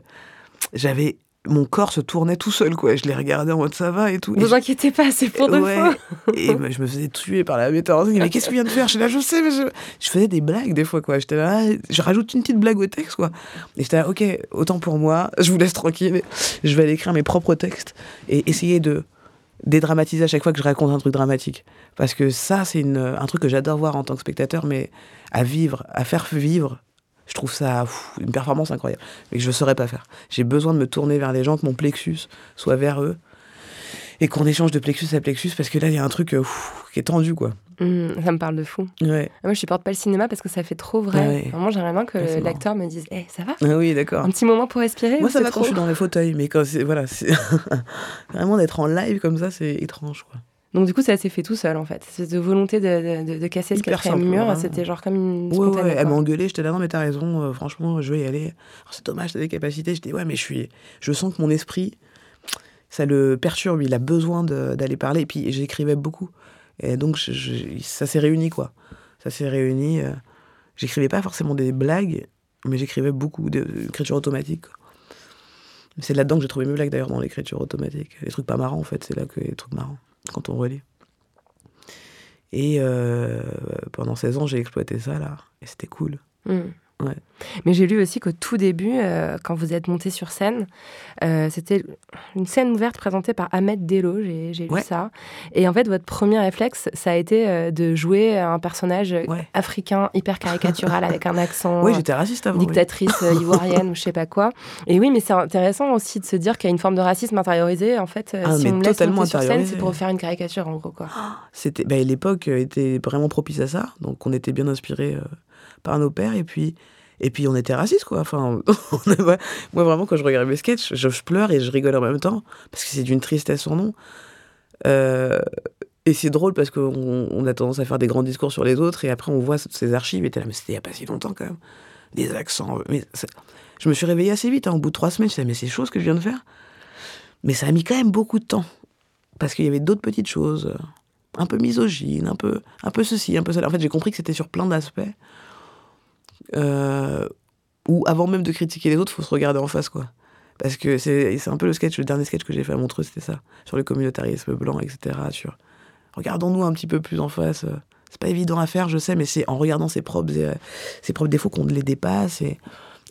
j'avais. Mon corps se tournait tout seul, quoi. Je les regardais en mode ça va et tout. Et Vous je- inquiétez pas, c'est pour de Ouais. Et bah, je me faisais tuer par la metteur en scène. Mais qu'est-ce que tu viens de faire? Je là, je sais, mais je... je faisais des blagues des fois, quoi. J'étais là, ah, je rajoute une petite blague au texte, quoi. Et j'étais là, ok, autant pour moi, je vous laisse tranquille. Je vais aller écrire mes propres textes et essayer de dédramatiser à chaque fois que je raconte un truc dramatique. Parce que ça, c'est une- un truc que j'adore voir en tant que spectateur, mais à vivre, à faire vivre, je trouve ça pff, une performance incroyable. Mais que je ne saurais pas faire. J'ai besoin de me tourner vers les gens, que mon plexus soit vers eux. Et qu'on échange de plexus à plexus, parce que là, il y a un truc pff, qui est tendu, quoi. Hum, ça me parle de fou. Ouais. Moi, je supporte pas le cinéma parce que ça fait trop vrai. Ah ouais. Vraiment, j'aimerais bien que Ouais, l'acteur me dise Eh, ça va? Ah oui, d'accord. Un petit moment pour respirer Moi, ça va quand trop je suis dans les fauteuils, mais quand c'est. Voilà, c'est. Vraiment d'être en live comme ça, c'est étrange, quoi. Donc, du coup, ça s'est fait tout seul, en fait. Cette volonté de, de, de casser ce Hyper quatrième simple, mur, vraiment. c'était genre comme une Ouais, elle m'a engueulé, j'étais là, non, mais t'as raison, euh, franchement, je vais y aller. Alors, c'est dommage, t'as des capacités. Je dis, ouais, mais je suis. Je sens que mon esprit, ça le perturbe, il a besoin d'aller parler. Et puis, j'écrivais beaucoup. Et donc, je- je- ça s'est réuni, quoi. Ça s'est réuni. euh, J'écrivais pas forcément des blagues, mais j'écrivais beaucoup d'écriture automatique. quoi. C'est là-dedans que j'ai trouvé mes blagues, d'ailleurs, dans l'écriture automatique. Les trucs pas marrants, en fait, c'est là que les trucs marrants, quand on relit. Et euh, pendant 16 ans, j'ai exploité ça, là. Et c'était cool. Mm. Ouais. Mais j'ai lu aussi qu'au tout début, euh, quand vous êtes monté sur scène, euh, c'était une scène ouverte présentée par Ahmed Dello, j'ai j'ai lu Ouais. ça. Et en fait, votre premier réflexe, ça a été euh, de jouer un personnage Ouais. africain hyper caricatural avec un accent. Oui, j'étais raciste avant. dictatrice ivoirienne ou je sais pas quoi. Et oui, mais c'est intéressant aussi de se dire qu'il y a une forme de racisme intériorisé. En fait, Ah, si on me laisse totalement monter sur scène, c'est pour faire une caricature en gros quoi. C'était, bah, l'époque était vraiment propice à ça, donc on était bien inspiré par nos pères et puis et puis on était racistes quoi. Enfin, moi vraiment quand je regarde mes sketchs, je, pleure et je rigole en même temps parce que c'est d'une tristesse sans nom. Euh, et c'est drôle parce qu'on on a tendance à faire des grands discours sur les autres et après on voit ces archives et là mais c'était il y a pas si longtemps quand même. Des accents. Mais je me suis réveillée assez vite, hein, au bout de trois semaines, je disais mais c'est chaud ce que je viens de faire. Mais ça a mis quand même beaucoup de temps parce qu'il y avait d'autres petites choses. un peu misogyne, un peu, un peu ceci, un peu cela. En fait, j'ai compris que c'était sur plein d'aspects. Euh, où avant même de critiquer les autres, faut se regarder en face, quoi. Parce que c'est un peu le sketch, le dernier sketch que j'ai fait à Montreux, c'était ça. Sur le communautarisme blanc, etc. Regardons-nous un petit peu plus en face. C'est pas évident à faire, je sais, mais c'est en regardant ses propres, euh, défauts qu'on les dépasse. Et,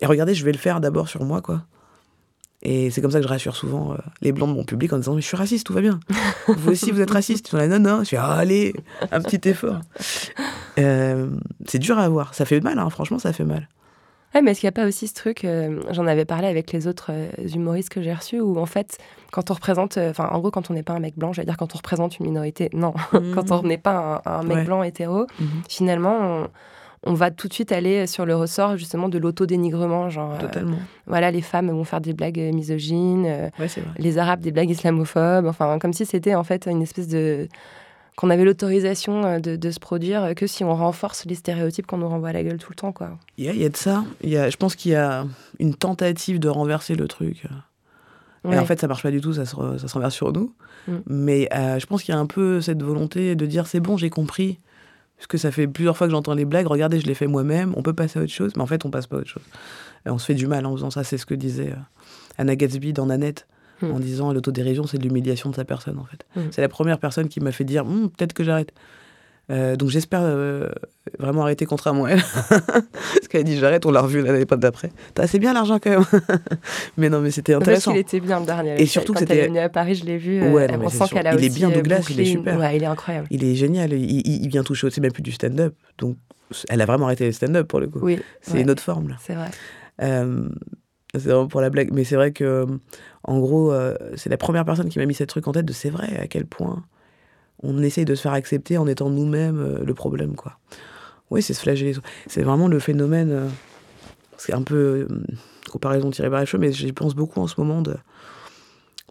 et regardez, je vais le faire d'abord sur moi, quoi. Et c'est comme ça que je rassure souvent euh, les blancs de mon public en disant Mais je suis raciste, tout va bien. Vous aussi, vous êtes raciste. Ils sont là, non, non. Je fais Ah, Allez, un petit effort. Euh, c'est dur à avoir. Ça fait mal, hein, franchement, ça fait mal. Ouais, mais est-ce qu'il n'y a pas aussi ce truc, euh, j'en avais parlé avec les autres euh, humoristes que j'ai reçus, où en fait, quand on représente, euh, enfin, en gros, quand on n'est pas un mec blanc, j'allais dire quand on représente une minorité, non, quand on n'est pas un, un mec Ouais. blanc hétéro, Mhm. finalement, on, on va tout de suite aller sur le ressort justement de l'autodénigrement, genre, euh, Totalement. voilà, les femmes vont faire des blagues euh, misogynes, euh, Ouais, les arabes des blagues islamophobes, enfin, comme si c'était en fait une espèce de qu'on avait l'autorisation de, de se produire que si on renforce les stéréotypes qu'on nous renvoie à la gueule tout le temps, quoi. Il y a, il y a de ça. Y a, je pense qu'il y a une tentative de renverser le truc. Et en fait, ça marche pas du tout, ça se, re- ça se renverse sur nous. Mm. Mais euh, je pense qu'il y a un peu cette volonté de dire c'est bon, j'ai compris. Parce que ça fait plusieurs fois que j'entends les blagues, regardez, je les fais moi-même, on peut passer à autre chose, mais en fait, on passe pas à autre chose. Et on se fait du mal en faisant ça, c'est ce que disait euh, Anna Gatsby dans Nanette, Mm. en disant l'autodérision, c'est de l'humiliation de sa personne, en fait. Mm. C'est la première personne qui m'a fait dire Hum, peut-être que j'arrête. Euh, donc j'espère euh, vraiment arrêter contrairement à elle. Parce qu'elle a dit j'arrête, on l'a revu l'année pas d'après. T'as assez bien l'argent quand même. mais non, mais c'était Parce intéressant. qu'il était bien le dernier. Et surtout que quand c'était- elle est venue à Paris, je l'ai vu. euh, Ouais, non, mais on c'est sent qu'elle a Il est bien, Douglas, il est bouclé super. Ouais, il est incroyable. Il est génial, il, il- il vient toucher aussi, même plus du stand-up. Donc elle a vraiment arrêté le stand-up pour le coup. Oui, C'est ouais, une autre forme là. c'est vrai. Euh, c'est vraiment pour la blague. Mais c'est vrai que, en gros, c'est la première personne qui m'a mis cette truc en tête de c'est vrai à quel point on essaye de se faire accepter en étant nous-mêmes euh, le problème, quoi. Oui, c'est se flageller. C'est vraiment le phénomène. euh, c'est un peu euh, comparaison tirée par les cheveux, mais j'y pense beaucoup en ce moment de,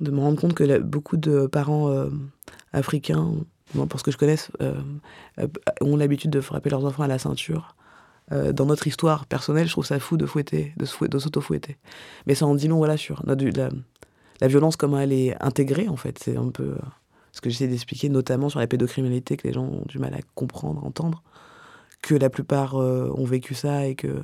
de me rendre compte que beaucoup de parents africains, moi, pour ce que je connaisse, ont l'habitude de frapper leurs enfants à la ceinture. Dans notre histoire personnelle, je trouve ça fou de fouetter, de, s'auto-fouetter. Mais ça en dit long, voilà, sur la, la violence, comment elle est intégrée, en fait. C'est un peu ce que j'essaie d'expliquer, notamment sur la pédocriminalité, que les gens ont du mal à comprendre, entendre. Que la plupart euh, ont vécu ça et que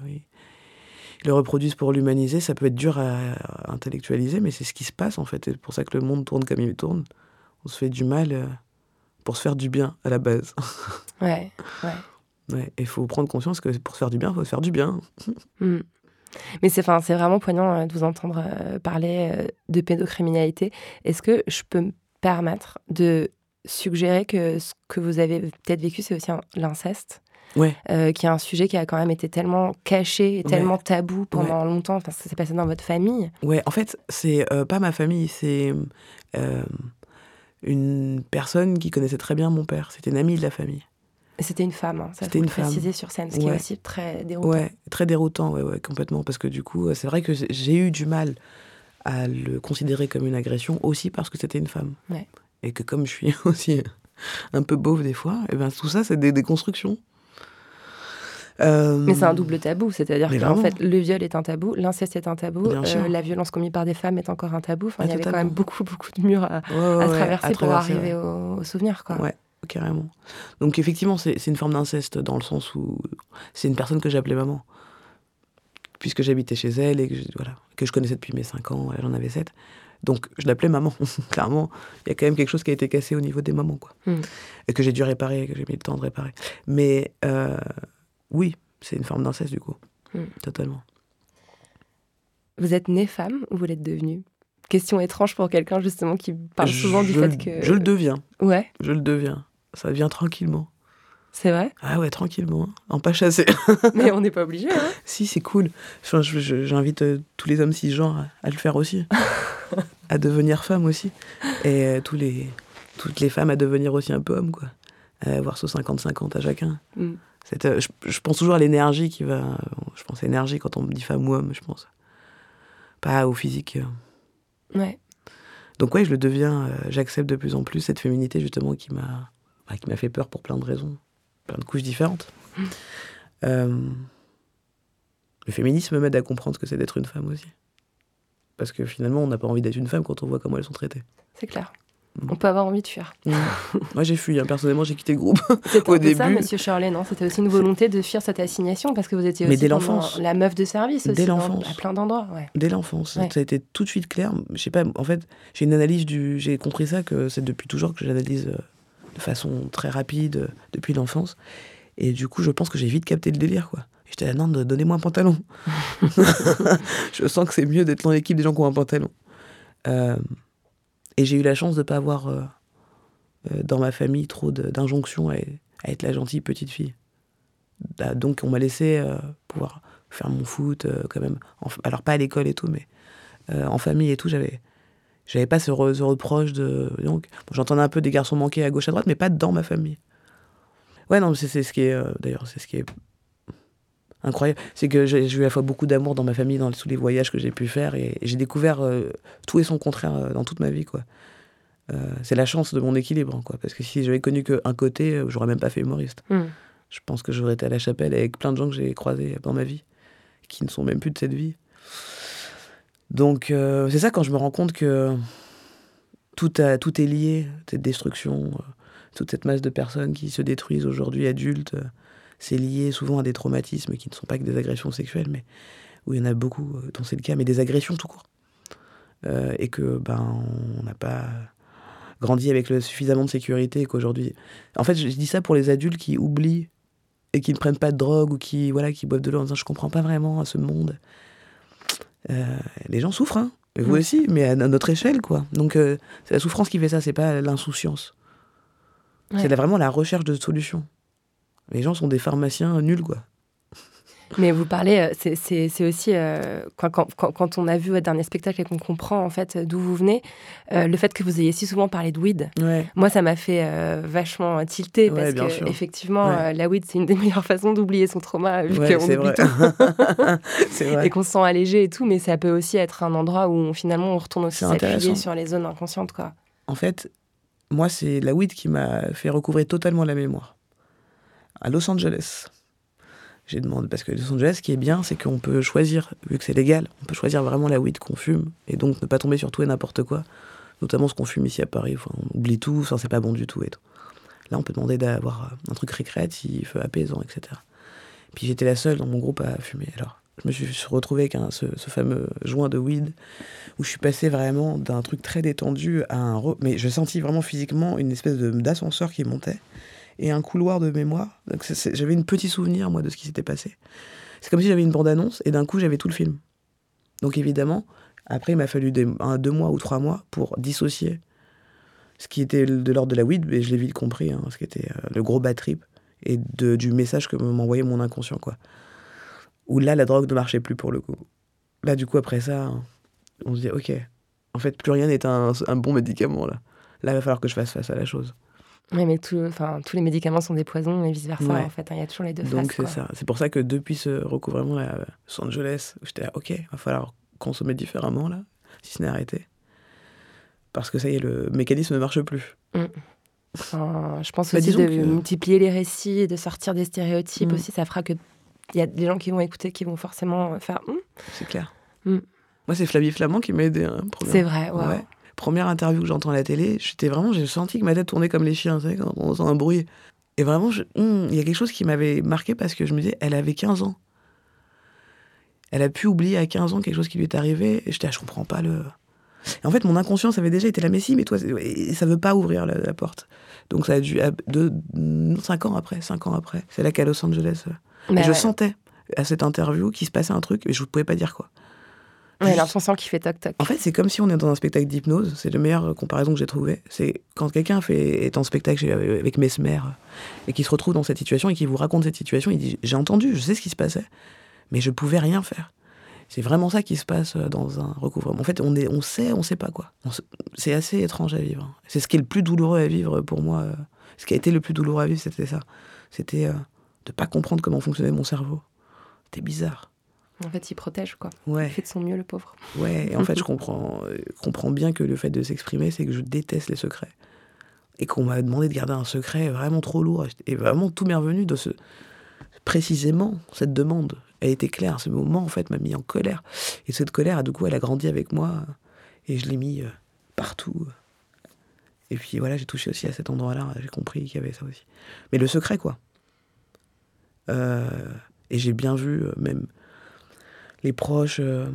ils le reproduisent pour l'humaniser, ça peut être dur à, à intellectualiser, mais c'est ce qui se passe, en fait. C'est pour ça que le monde tourne comme il tourne. On se fait du mal euh, pour se faire du bien, à la base. Ouais, ouais. Ouais, il faut prendre conscience que pour se faire du bien, il faut se faire du bien. Mm. Mais c'est enfin, vraiment poignant euh, de vous entendre euh, parler euh, de pédocriminalité. Est-ce que je peux me permettre de suggérer que ce que vous avez peut-être vécu, c'est aussi un- l'inceste Ouais. euh, qui est un sujet qui a quand même été tellement caché et Ouais. tellement tabou pendant longtemps. Enfin, ça s'est passé dans votre famille. Ouais, en fait, c'est euh, pas ma famille, c'est euh, une personne qui connaissait très bien mon père. C'était une amie de la famille. C'était une femme, hein, ça C'était une préciser sur scène, ce qui est Ouais. aussi très déroutant. Ouais, très déroutant, ouais, ouais, complètement. Parce que du coup, c'est vrai que j'ai- j'ai eu du mal à le considérer comme une agression aussi parce que c'était une femme. Ouais. Et que comme je suis aussi un peu beauf des fois, et ben tout ça, c'est des, des constructions. Euh, Mais c'est un double tabou, c'est-à-dire qu'en fait, le viol est un tabou, l'inceste est un tabou, euh, la violence commise par des femmes est encore un tabou. Enfin, Ah, il y avait quand même beaucoup, beaucoup de murs à, Ouais, ouais, à ouais, traverser à pour arriver au, au souvenir. Quoi. Ouais, carrément. Donc effectivement, c'est c'est une forme d'inceste dans le sens où c'est une personne que j'appelais maman. Puisque j'habitais chez elle et que je, voilà, que je connaissais depuis mes 5 ans, j'en avais 7. Donc je l'appelais maman. Clairement, il y a quand même quelque chose qui a été cassé au niveau des mamans, quoi. Mm. Et que j'ai dû réparer, que j'ai mis le temps de réparer. Mais euh, oui, c'est une forme d'inceste du coup. Mm. Totalement. Vous êtes née femme ou vous l'êtes devenue? Question étrange pour quelqu'un justement qui parle souvent du fait que. Je le deviens. Ouais, Je le deviens. Ça vient tranquillement. C'est vrai? Ah ouais, tranquillement. hein. En pas chassé. Mais on n'est pas obligé. Hein si, c'est cool. Enfin, J'invite euh, tous les hommes cisgenres à, à le faire aussi. à devenir femme aussi. Et euh, tous les, toutes les femmes à devenir aussi un peu hommes, quoi. À avoir ce 50-50 à chacun. Mm. Euh, je, je pense toujours à l'énergie qui va. Je pense énergie quand on me dit femme ou homme, je pense. Pas au physique. euh. Ouais. Donc ouais, je le deviens. euh, J'accepte de plus en plus cette féminité justement qui m'a, bah, qui m'a fait peur pour plein de raisons, plein de couches différentes. Euh, le féminisme m'aide à comprendre ce que c'est d'être une femme aussi, parce que finalement, on n'a pas envie d'être une femme quand on voit comment elles sont traitées. C'est clair. On peut avoir envie de fuir. Moi, j'ai fui. hein. Personnellement, j'ai quitté le groupe C'était au peu ça, début. Monsieur Shirley, non? C'était aussi une volonté de fuir cette assignation parce que vous étiez Mais aussi dès l'enfance. la meuf de service aussi, Dès dans- l'enfance. à plein d'endroits. Ouais. Dès l'enfance, Ouais. ça a été tout de suite clair. Je sais pas, en fait, j'ai une analyse du. J'ai compris ça que c'est depuis toujours que j'analyse euh, de façon très rapide euh, depuis l'enfance. Et du coup, je pense que j'ai vite capté le délire, quoi. J'étais là, non, de- donnez-moi un pantalon. je sens que c'est mieux d'être dans l'équipe des gens qui ont un pantalon. Euh, et j'ai eu la chance de pas avoir euh, dans ma famille trop d'injonctions à, à être la gentille petite fille. Bah, donc, on m'a laissé euh, pouvoir faire mon foot quand même. En- alors, pas à l'école et tout, mais en famille et tout, j'avais. J'avais pas ce, re- ce reproche de. Donc, bon, j'entendais un peu des garçons manqués à gauche à droite, mais pas dans ma famille. Ouais, non, mais c'est c'est ce qui est. euh, D'ailleurs, c'est ce qui est incroyable. C'est que j'ai eu à la fois beaucoup d'amour dans ma famille, dans tous les voyages que j'ai pu faire, et, et j'ai découvert euh, tout et son contraire euh, dans toute ma vie, quoi. C'est la chance de mon équilibre, quoi. Parce que si j'avais connu qu'un côté, j'aurais même pas fait humoriste. Mm. Je pense que j'aurais été à la chapelle avec plein de gens que j'ai croisés dans ma vie, qui ne sont même plus de cette vie. Donc, euh, c'est ça quand je me rends compte que tout, a- tout est lié, cette destruction, euh, toute cette masse de personnes qui se détruisent aujourd'hui adultes, euh, c'est lié souvent à des traumatismes qui ne sont pas que des agressions sexuelles, mais où il y en a beaucoup dont c'est le cas, mais des agressions tout court. Et que ben on n'a pas grandi avec le suffisamment de sécurité qu'aujourd'hui. En fait, je, dis ça pour les adultes qui oublient et qui ne prennent pas de drogue ou qui voilà qui boivent de l'eau en disant je comprends pas vraiment ce monde. Euh, les gens souffrent, hein. Vous aussi, mais à, notre échelle, quoi. Donc euh, c'est la souffrance qui fait ça, c'est pas l'insouciance. Ouais. C'est vraiment la recherche de solutions. Les gens sont des pharmaciens nuls, quoi. Mais vous parlez, euh, c'est- aussi euh, quand, quand- quand- quand on a vu votre dernier spectacle et qu'on comprend en fait d'où vous venez, euh, le fait que vous ayez si souvent parlé de weed, Ouais. moi ça m'a fait euh, vachement tilter Ouais, parce que sûr. effectivement Ouais. la weed c'est une des meilleures façons d'oublier son trauma vu qu'on oublie vrai. tout vrai. et qu'on se sent allégé et tout, mais ça peut aussi être un endroit où on- finalement on retourne aussi s'appuyer sur les zones inconscientes quoi. En fait, moi, c'est la weed qui m'a fait recouvrer totalement la mémoire. À Los Angeles. J'ai demandé, parce que Los Angeles, ce qui est bien, c'est qu'on peut choisir, vu que c'est légal, on peut choisir vraiment la weed qu'on fume, et donc ne pas tomber sur tout et n'importe quoi, notamment ce qu'on fume ici à Paris. On oublie tout, enfin, c'est pas bon du tout. Là, on peut demander d'avoir un truc récréatif, apaisant, etc. Puis j'étais la seule dans mon groupe à fumer. Alors, je me suis retrouvé avec ce, ce fameux joint de weed où je suis passé vraiment d'un truc très détendu à un... Mais je sentis vraiment physiquement une espèce d'ascenseur qui montait et un couloir de mémoire. J'avais une petit souvenir, moi, de ce qui s'était passé. C'est comme si j'avais une bande-annonce et d'un coup, j'avais tout le film. Donc évidemment, après, il m'a fallu deux mois ou trois mois pour dissocier ce qui était de l'ordre de la weed, mais je l'ai vite compris, hein, ce qui était euh, le gros bad trip et du message que m'envoyait mon inconscient, quoi. Où là, la drogue ne marchait plus pour le coup. Là, du coup, après ça, on se dit, ok, en fait, plus rien n'est un, un bon médicament, là. Là, il va falloir que je fasse face à la chose. Ouais, mais tout, enfin, tous les médicaments sont des poisons et vice versa Ouais. en fait. hein, Il y a toujours les deux Donc faces. c'est quoi. ça. C'est pour ça que depuis ce recouvrement à Los Angeles, j'étais là, ok, va falloir consommer différemment là, si ce n'est arrêté. Parce que ça y est, le mécanisme ne marche plus. Mm. Enfin, je pense Bah, aussi de que- multiplier les récits, et de sortir des stéréotypes Mm. aussi, ça fera que il y a des gens qui vont écouter, qui vont forcément faire. Hum, C'est clair. Mm. Moi, c'est Flavie Flamand qui m'a aidé. hein, C'est vrai. Ouais. Première interview que j'entends à la télé, j'étais vraiment, j'ai senti que ma tête tournait comme les chiens, tu sais, quand on entend un bruit. Et vraiment, je- hum, il y a quelque chose qui m'avait marqué parce que je me disais, elle avait 15 ans. Elle a pu oublier à 15 ans quelque chose qui lui est arrivé. Et j'étais, ah, je comprends pas le. Et en fait, mon inconscience avait déjà été là, mais si, mais toi, et ça veut pas ouvrir la, la porte. Donc ça a dû, à- de, non, cinq ans après, cinq ans après, c'est là qu'à Los Angeles. euh, Mais et je ouais. sentais à cette interview qu'il se passait un truc, mais je ne pouvais pas dire quoi. Ouais, l'inconscient qui fait toc toc. En fait, c'est comme si on est dans un spectacle d'hypnose. C'est la meilleure comparaison que j'ai trouvée. C'est quand quelqu'un fait, est en spectacle chez- avec Mesmer euh, et qui se retrouve dans cette situation et qui vous raconte cette situation, il dit J'ai entendu, je sais ce qui se passait, mais je pouvais rien faire. C'est vraiment ça qui se passe euh, dans un recouvrement. En fait, on, est, on sait, on sait pas quoi. C'est assez étrange à vivre. C'est ce qui est le plus douloureux à vivre pour moi. euh, Ce qui a été le plus douloureux à vivre, c'était ça. C'était euh, de pas comprendre comment fonctionnait mon cerveau. C'était bizarre. En fait, il protège, quoi. Ouais. Il fait de son mieux, le pauvre. Ouais, et en fait, je comprends, euh, comprends bien que le fait de s'exprimer, c'est que je déteste les secrets. Et qu'on m'a demandé de garder un secret vraiment trop lourd. Et vraiment, tout m'est revenu de ce. Précisément, cette demande a été claire. Ce moment, en fait, m'a mis en colère. Et cette colère, du coup, elle a grandi avec moi. Et je l'ai mis euh, partout. Et puis voilà, j'ai touché aussi à cet endroit-là. J'ai compris qu'il y avait ça aussi. Mais le secret, quoi. Euh, et j'ai bien vu, même proches. euh,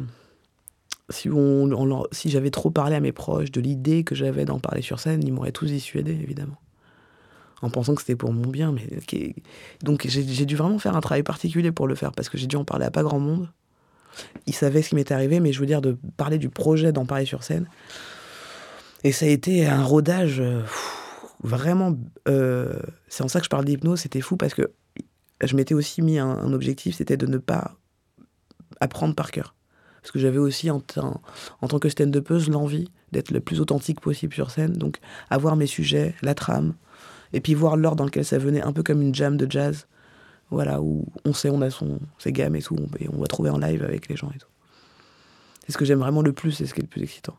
si, on, si j'avais trop parlé à mes proches de l'idée que j'avais d'en parler sur scène, ils m'auraient tous dissuadé, évidemment. En pensant que c'était pour mon bien. Mais, donc j'ai dû vraiment faire un travail particulier pour le faire, parce que j'ai dû en parler à pas grand monde. Ils savaient ce qui m'était arrivé, mais je veux dire, de parler du projet d'en parler sur scène. Et ça a été un rodage euh, vraiment. euh, c'est en ça que je parle d'hypnose, c'était fou, parce que je m'étais aussi mis un objectif, c'était de ne pas apprendre par cœur. Parce que j'avais aussi, en, tant- en tant que stand-upeuse, l'envie d'être le plus authentique possible sur scène. Donc, avoir mes sujets, la trame, et puis voir l'ordre dans lequel ça venait, un peu comme une jam de jazz. Voilà, où on sait, on a son, ses gammes et tout, et on va trouver en live avec les gens et tout. C'est ce que j'aime vraiment le plus, c'est ce qui est le plus excitant.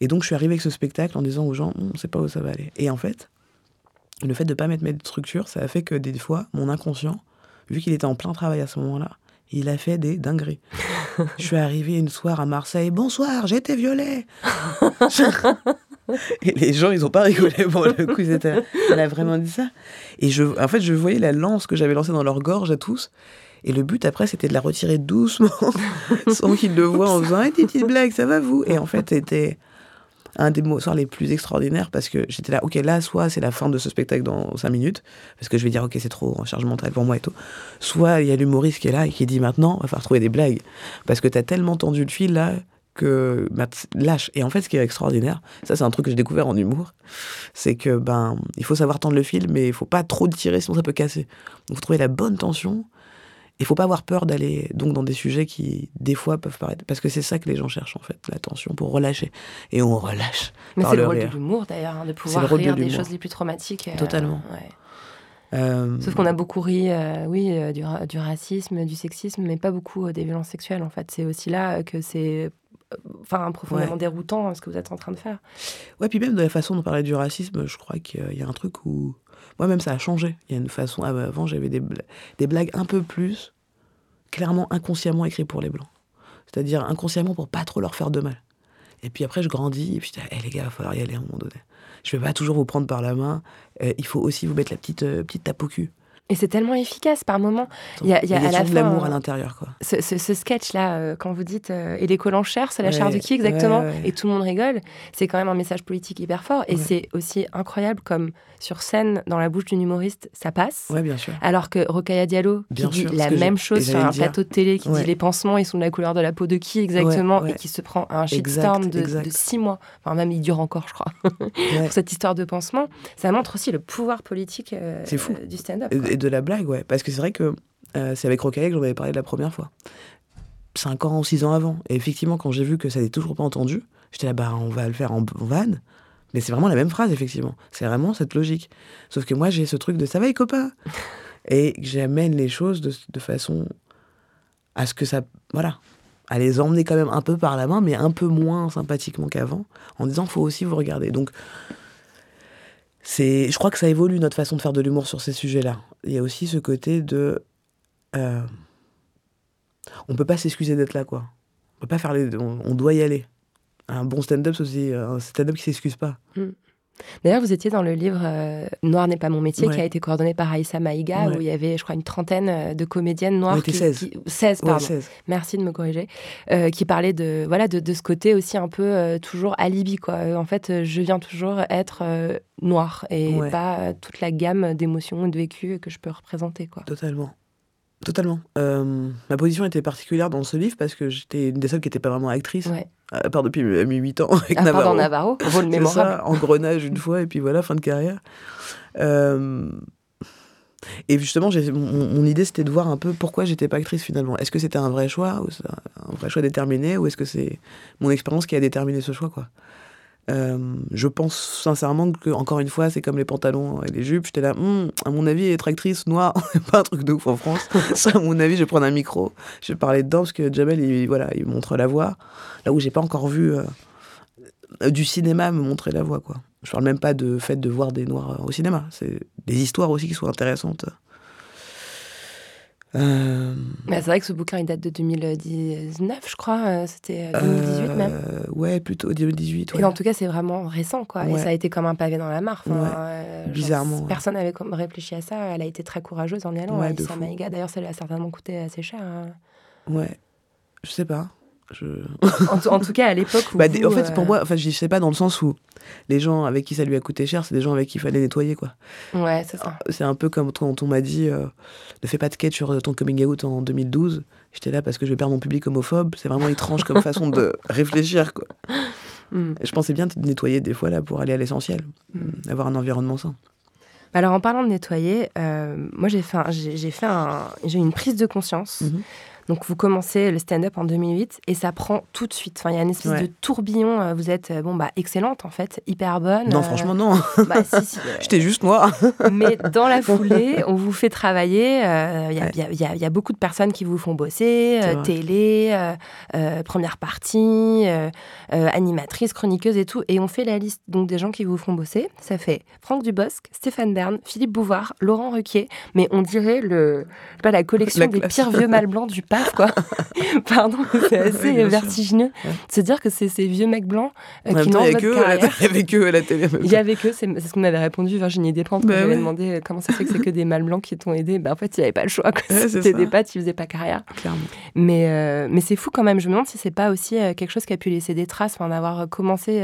Et donc, je suis arrivé avec ce spectacle en disant aux gens, on ne sait pas où ça va aller. Et en fait, le fait de ne pas mettre mes structures, ça a fait que des fois, mon inconscient, vu qu'il était en plein travail à ce moment-là, il a fait des dingueries. je suis arrivé une soir à Marseille, bonsoir, été violée. Et les gens, ils ont pas rigolé pour le coup. Elle a vraiment dit ça. Et je, en fait, je voyais la lance que j'avais lancée dans leur gorge à tous. Et le but après, c'était de la retirer doucement, sans qu'ils le voient, en faisant hey, des petites blagues, ça va vous? Et en fait, c'était un des soirs les plus extraordinaires parce que j'étais là, ok, là, soit c'est la fin de ce spectacle dans 5 minutes, parce que je vais dire, ok, c'est trop en charge mentale pour moi et tout. Soit il y a l'humoriste qui est là et qui dit maintenant, il va falloir trouver des blagues. Parce que tu as tellement tendu le fil là que bah, lâche. Et en fait, ce qui est extraordinaire, ça c'est un truc que j'ai découvert en humour, c'est que ben il faut savoir tendre le fil, mais il faut pas trop tirer, sinon ça peut casser. Donc faut trouver la bonne tension. Il faut pas avoir peur d'aller donc dans des sujets qui des fois peuvent paraître parce que c'est ça que les gens cherchent en fait, la tension pour relâcher. Et on relâche. Mais c'est le rôle rire. de l'humour d'ailleurs, hein, de pouvoir rôle de rire des choses les plus traumatiques. euh, Totalement. ouais. Euh, Sauf qu'on a beaucoup ri, euh, oui, euh, du, ra- du racisme, du sexisme, mais pas beaucoup des violences sexuelles. En fait, c'est aussi là que c'est, enfin, profondément Ouais. déroutant euh, ce que vous êtes en train de faire. Ouais, puis même de la façon dont parler du racisme, je crois qu'il y a un truc où. Moi-même, ça a changé. Il y a une façon. ah bah, Avant, j'avais des, bla- des blagues un peu plus clairement inconsciemment écrites pour les blancs. C'est-à-dire inconsciemment pour pas trop leur faire de mal. Et puis après, je grandis, et puis je dis, Eh, les gars, il va falloir y aller à un moment donné. Je vais pas toujours vous prendre par la main. euh, il faut aussi vous mettre la petite, euh, petite tape au cul. Et c'est tellement efficace par moment. Il y a, y a y a à la de l'amour euh, à l'intérieur, quoi. Ce, ce- ce sketch-là, euh, quand vous dites euh, et les collants chair, c'est la Ouais, chair de qui exactement ouais, ouais. Et tout le monde rigole. C'est quand même un message politique hyper fort. Et c'est aussi incroyable comme sur scène, dans la bouche d'une humoriste, ça passe. Ouais, bien sûr. Alors que Rokhaya Diallo, qui dit la même chose sur un dire. plateau de télé, qui dit les pansements, ils sont de la couleur de la peau de qui exactement, et qui se prend un Exact, shitstorm de, exact. de six mois. Enfin, même il dure encore, je crois, pour cette histoire de pansement. Ça montre aussi le pouvoir politique euh, fou. du stand-up. De la blague, ouais. Parce que c'est vrai que euh, c'est avec Rocaille que j'en avais parlé la première fois. Cinq ans ou six ans avant. Et effectivement, quand j'ai vu que ça n'était toujours pas entendu, j'étais là, bah, on va le faire en, vanne. Mais c'est vraiment la même phrase, effectivement. C'est vraiment cette logique. Sauf que moi, j'ai ce truc de ça va, les copains? Et j'amène les choses de, de façon à ce que ça. Voilà. À les emmener quand même un peu par la main, mais un peu moins sympathiquement qu'avant, en disant faut aussi vous regarder. Donc, c'est, je crois que ça évolue notre façon de faire de l'humour sur ces sujets-là. Il y a aussi ce côté de, euh, on peut pas s'excuser d'être là, quoi. On peut pas faire les, on, doit y aller. Un bon stand-up, c'est aussi un stand-up qui s'excuse pas. Mm. D'ailleurs, vous étiez dans le livre euh, Noir n'est pas mon métier, Ouais. qui a été coordonné par Aïssa Maïga, Ouais. où il y avait, je crois, une trentaine euh, de comédiennes noires. On était qui- 16. qui- 16, Ouais, pardon. 16. Merci de me corriger. Euh, qui parlait de, voilà, de, de ce côté aussi un peu euh, toujours alibi, quoi. En fait, je viens toujours être noire et pas toute la gamme d'émotions et de vécus que je peux représenter, quoi. Totalement. Totalement. Euh, ma position était particulière dans ce livre parce que j'étais une des seules qui n'était pas vraiment actrice. Ouais. À part depuis mes mes 8 ans avec À part Navarro. dans Navarro, C'est mémorable. ça, engrenage une fois et puis voilà, fin de carrière. Euh, Et justement, mon, mon idée c'était de voir un peu pourquoi j'étais pas actrice finalement. Est-ce que c'était un vrai choix, ou un vrai choix déterminé, ou est-ce que c'est mon expérience qui a déterminé ce choix quoi? Euh, Je pense sincèrement que encore une fois, c'est comme les pantalons et les jupes. J'étais là, Hum, à mon avis, être actrice noire, c'est pas un truc de ouf en France. À mon avis, je vais prendre un micro, je vais parler dedans parce que Jamel, il, voilà, il montre la voix. Là où j'ai pas encore vu euh, du cinéma me montrer la voix quoi. Je parle même pas de fait de voir des noirs euh, au cinéma. C'est des histoires aussi qui sont intéressantes. Euh, Mais c'est vrai que ce bouquin, il date de 2019, je crois. euh, C'était euh, 2018 même. euh, ouais, plutôt 2018. Ouais. Et en tout cas, c'est vraiment récent, quoi. Et ça a été comme un pavé dans la mare. Enfin, Ouais. euh, Bizarrement. Personne n'avait comme réfléchi à ça. Elle a été très courageuse en y allant. Maïga. D'ailleurs, ça lui a certainement coûté assez cher. hein. Ouais. Je sais pas. Je... En, tout- en tout cas, à l'époque où. Bah, en fait, pour euh, moi, enfin, je sais pas dans le sens où les gens avec qui ça lui a coûté cher, c'est des gens avec qui il fallait nettoyer, quoi. Ouais, c'est ça. C'est un peu comme quand on m'a dit euh, ne fais pas de sketch sur ton coming out en 2012. J'étais là parce que je vais perdre mon public homophobe. C'est vraiment étrange comme façon de réfléchir, quoi. Mm. Je pensais bien de nettoyer des fois là pour aller à l'essentiel, Mm. avoir un environnement sain. Alors, en parlant de nettoyer, euh, moi, j'ai fait, j'ai fait un, j'ai eu une prise de conscience. Mhm. Donc, vous commencez le stand-up en 2008 et ça prend tout de suite. Enfin, il y a une espèce Ouais. de tourbillon. euh, Vous êtes, euh, bon, bah, excellente, en fait, hyper bonne. Non, euh, franchement, non. Bah, si, si, euh, J'étais juste noire. Mais dans la foulée, on vous fait travailler. Il y, a- Ouais. y y y beaucoup de personnes qui vous font bosser. Télé, première partie, animatrice, chroniqueuse et tout. Et on fait la liste donc des gens qui vous font bosser. Ça fait Franck Dubosc, Stéphane Bern, Philippe Bouvard, Laurent Ruquier. Mais on dirait le, pas, la collection La des classe. pires vieux mâles blancs du Quoi. Pardon, c'est assez Oui, vertigineux Ouais. de se dire que c'est ces vieux mecs blancs euh, En qui n'ont à la- carrière. il y avait que eux à la télé. en Il y avait que, c'est c'est ce qu'on m'avait répondu Virginie Despentes quand Bah j'avais ouais. demandé euh, comment ça se fait que c'est que des mâles blancs qui t'ont aidé. Bah, en fait, il n'y avait pas le choix. Ouais, C'était pattes, ils faisaient pas carrière. Clairement. Mais, euh, mais c'est fou quand même. Je me demande si c'est pas aussi euh, quelque chose qui a pu laisser des traces, enfin, d'avoir commencé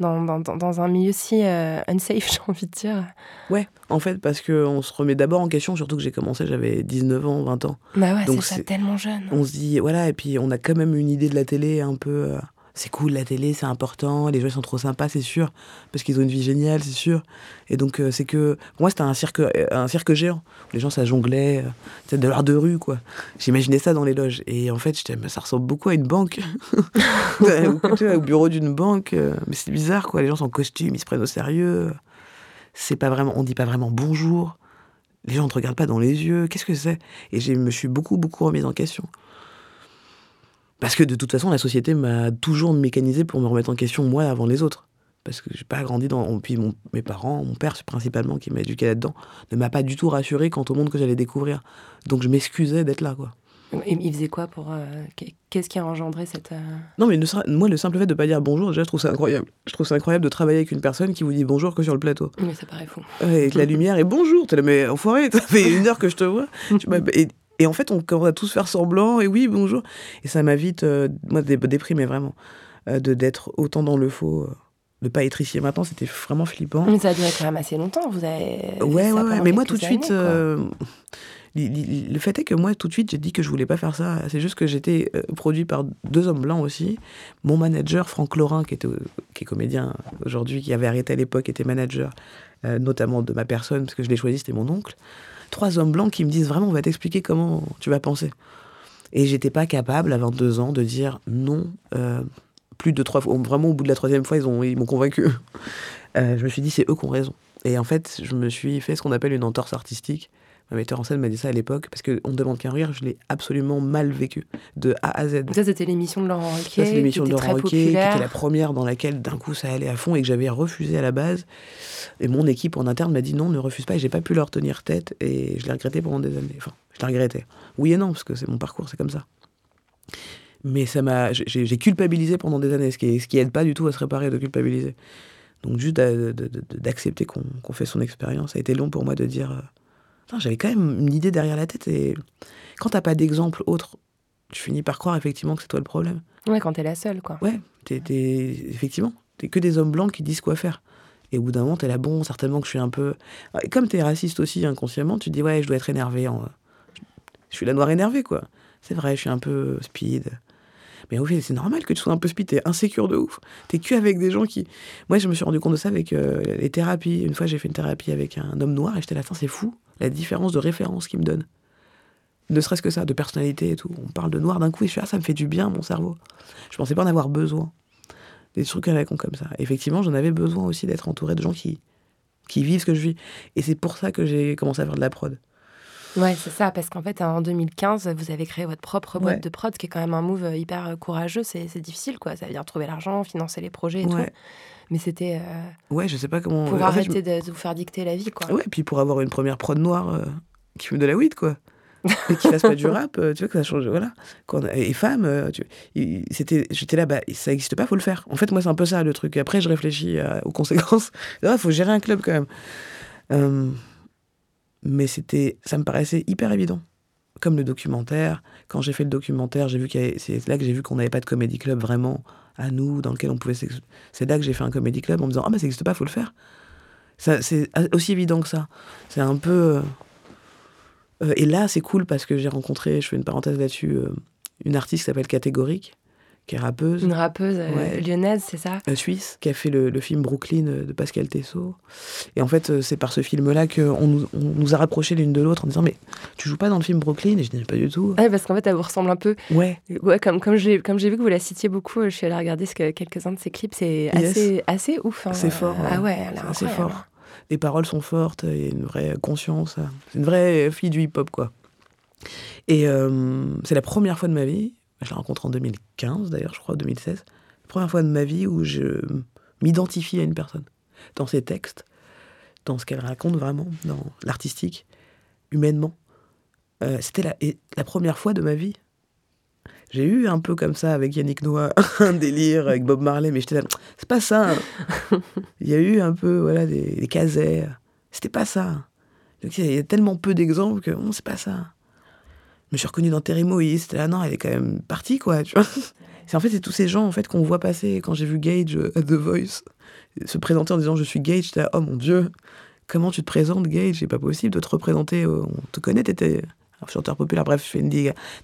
dans, dans, dans- un milieu si euh, unsafe, j'ai envie de dire. Ouais, en fait, parce qu'on se remet d'abord en question, surtout que j'ai commencé, j'avais 19 ans, 20 ans. Bah ouais, c'est- tellement jeune. On se dit, voilà, et puis on a quand même une idée de la télé un peu. euh, c'est cool la télé, c'est important, les gens sont trop sympas, c'est sûr, parce qu'ils ont une vie géniale, c'est sûr. Et donc euh, c'est que, pour moi c'était un cirque, euh, un cirque géant. Les gens ça jonglait, euh, de l'art de rue quoi. J'imaginais ça dans les loges. Et en fait j'étais, ça ressemble beaucoup à une banque, au bureau d'une banque. euh, mais c'est bizarre quoi, les gens sont en costume, ils se prennent au sérieux. C'est pas vraiment, on dit pas vraiment bonjour. Les gens ne te regardent pas dans les yeux. Qu'est-ce que c'est? Et je me suis beaucoup beaucoup remise en question. Parce que de toute façon, la société m'a toujours mécanisé pour me remettre en question moi avant les autres. Parce que j'ai pas grandi dans. Puis mon- mes parents, mon père principalement, qui m'a éduqué là-dedans, ne m'a pas du tout rassuré quant au monde que j'allais découvrir. Donc je m'excusais d'être là, quoi. Et il faisait quoi pour. euh, qu'est- Qu'est-ce qui a engendré cette. euh, Non, mais ne sera- moi, le simple fait de pas dire bonjour, déjà, je trouve ça incroyable. Je trouve ça incroyable de travailler avec une personne qui vous dit bonjour que sur le plateau. Mais ça paraît fou. Ouais, Avec la lumière et bonjour, t'es là, mais enfoiré, ça fait une heure que je te vois. Et, et en fait, on commence à tous faire semblant, et oui, bonjour. Et ça m'a vite, euh, moi, dé- déprimé vraiment, euh, de d'être autant dans le faux, euh, de pas être ici et maintenant, c'était vraiment flippant. Mais ça a duré quand même assez longtemps. Vous avez. Ouais, ouais, ouais. Mais moi, tout de suite, années, euh, le fait est que moi, tout de suite, j'ai dit que je voulais pas faire ça. C'est juste que j'étais euh, produit par deux hommes blancs aussi. Mon manager, Franck Laurin, qui, était, qui est comédien aujourd'hui, qui avait arrêté à l'époque, était manager, notamment de ma personne, parce que je l'ai choisi, c'était mon oncle. Trois hommes blancs qui me disent vraiment, on va t'expliquer comment tu vas penser. Et j'étais pas capable, à 22 ans, de dire non. euh, plus de trois fois. Vraiment, au bout de la troisième fois, ils ont- ils m'ont convaincu. Euh, je me suis dit, c'est eux qui ont raison. Et en fait, je me suis fait ce qu'on appelle une entorse artistique. Ma metteur en scène m'a dit ça à l'époque, parce qu'on ne demande qu'un rire, je l'ai absolument mal vécu, de A à Z. Ça, c'était l'émission de Laurent Ruquier. Ça, c'est l'émission de Laurent Ruquier, qui était la première dans laquelle d'un coup ça allait à fond et que j'avais refusé à la base. Et mon équipe en interne m'a dit non, ne refuse pas. Et j'ai pas pu leur tenir tête et je l'ai regretté pendant des années. Enfin, je l'ai regretté. Oui et non, parce que c'est mon parcours, c'est comme ça. Mais ça m'a, j'ai j'ai culpabilisé pendant des années, ce qui, ce qui aide pas du tout à se réparer de culpabiliser. Donc juste d'accepter qu'on fait son expérience, ça a été long pour moi de dire... J'avais quand même une idée derrière la tête et quand t'as pas d'exemple autre, tu finis par croire effectivement que c'est toi le problème. Ouais, quand t'es la seule, quoi. Ouais, t'es, effectivement, t'es que des hommes blancs qui disent quoi faire. Et au bout d'un moment, t'es là, bon, certainement que je suis un peu. Comme t'es raciste aussi inconsciemment, tu te dis, ouais, je dois être énervé. En... Je suis la noire énervée, quoi. C'est vrai, je suis un peu speed. Mais oui, c'est normal que tu sois un peu speed, t'es insécure de ouf. T'es que avec des gens qui. Moi, je me suis rendu compte de ça avec euh, les thérapies. Une fois, j'ai fait une thérapie avec un homme noir et j'étais là, c'est fou, la différence de référence qu'il me donne. Ne serait-ce que ça, de personnalité et tout. On parle de noir d'un coup et je suis, ah, ça me fait du bien, mon cerveau. Je pensais pas en avoir besoin. Des trucs à la con comme ça. Effectivement, j'en avais besoin aussi d'être entouré de gens qui, qui vivent ce que je vis. Et c'est pour ça que j'ai commencé à faire de la prod. Ouais, c'est ça, parce qu'en fait, en 2015, vous avez créé votre propre boîte de prod, qui est quand même un move euh, hyper euh, courageux. C'est difficile, quoi. Ça veut dire trouver l'argent, financer les projets et tout. Mais c'était. Euh, ouais, je sais pas comment. Pour arrêter de, vous faire dicter la vie, quoi. Ouais, puis pour avoir une première prod noire qui fume de la weed, quoi. et qui fasse pas du rap, tu vois que ça change. Voilà. Quand, et femme, c'était, j'étais là, bah, ça n'existe pas, faut le faire. En fait, moi, c'est un peu ça le truc. Après, je réfléchis aux conséquences. Il faut gérer un club quand même mais c'était, ça me paraissait hyper évident. Comme le documentaire. Quand j'ai fait le documentaire, j'ai vu c'est là que j'ai vu qu'on n'avait pas de comédie club vraiment à nous, dans lequel on pouvait. C'est là que j'ai fait un comédie club en me disant ah bah ça n'existe pas, faut le faire. C'est aussi évident que ça. C'est un peu. Euh, euh, et là, c'est cool parce que j'ai rencontré, je fais une parenthèse là-dessus, euh, une artiste qui s'appelle Catégorique, qui est rappeuse. Une rappeuse euh, lyonnaise, c'est ça? Euh, Suisse, qui a fait le, film Brooklyn euh, de Pascal Tessot. Et en fait, c'est par ce film-là qu'on nous, on nous a rapprochés l'une de l'autre en disant Mais tu joues pas dans le film Brooklyn? Et je dis Pas du tout. Ouais, parce qu'en fait, elle vous ressemble un peu. Ouais. Ouais, comme, comme j'ai vu que vous la citiez beaucoup, je suis allée regarder ce que, quelques-uns de ses clips. C'est assez, assez ouf. Hein. C'est fort. Ah ouais, c'est fort. Les paroles sont fortes, il y a une vraie conscience. C'est une vraie fille du hip-hop, quoi. Et c'est la première fois de ma vie je la rencontre en 2015 d'ailleurs, je crois, 2016. La première fois de ma vie où je m'identifie à une personne. Dans ses textes, dans ce qu'elle raconte vraiment, dans l'artistique, humainement. Euh, c'était la, la première fois de ma vie. J'ai eu un peu comme ça avec Yannick Noah, un délire avec Bob Marley, mais j'étais là, c'est pas ça. Il y a eu un peu, voilà, des, des casers. C'était pas ça. Donc, il y a tellement peu d'exemples que, bon, c'est pas ça me suis reconnue dans Terry Moïse. C'était là, non, elle est quand même partie, quoi, tu vois. C'est en fait, c'est tous ces gens, en fait, qu'on voit passer. Quand j'ai vu Gage euh, à The Voice se présenter en disant je suis Gage, j'étais là, oh mon Dieu, comment tu te présentes, Gage? C'est pas possible de te représenter. Euh, on te connaît, t'étais un chanteur populaire. Bref, je fais une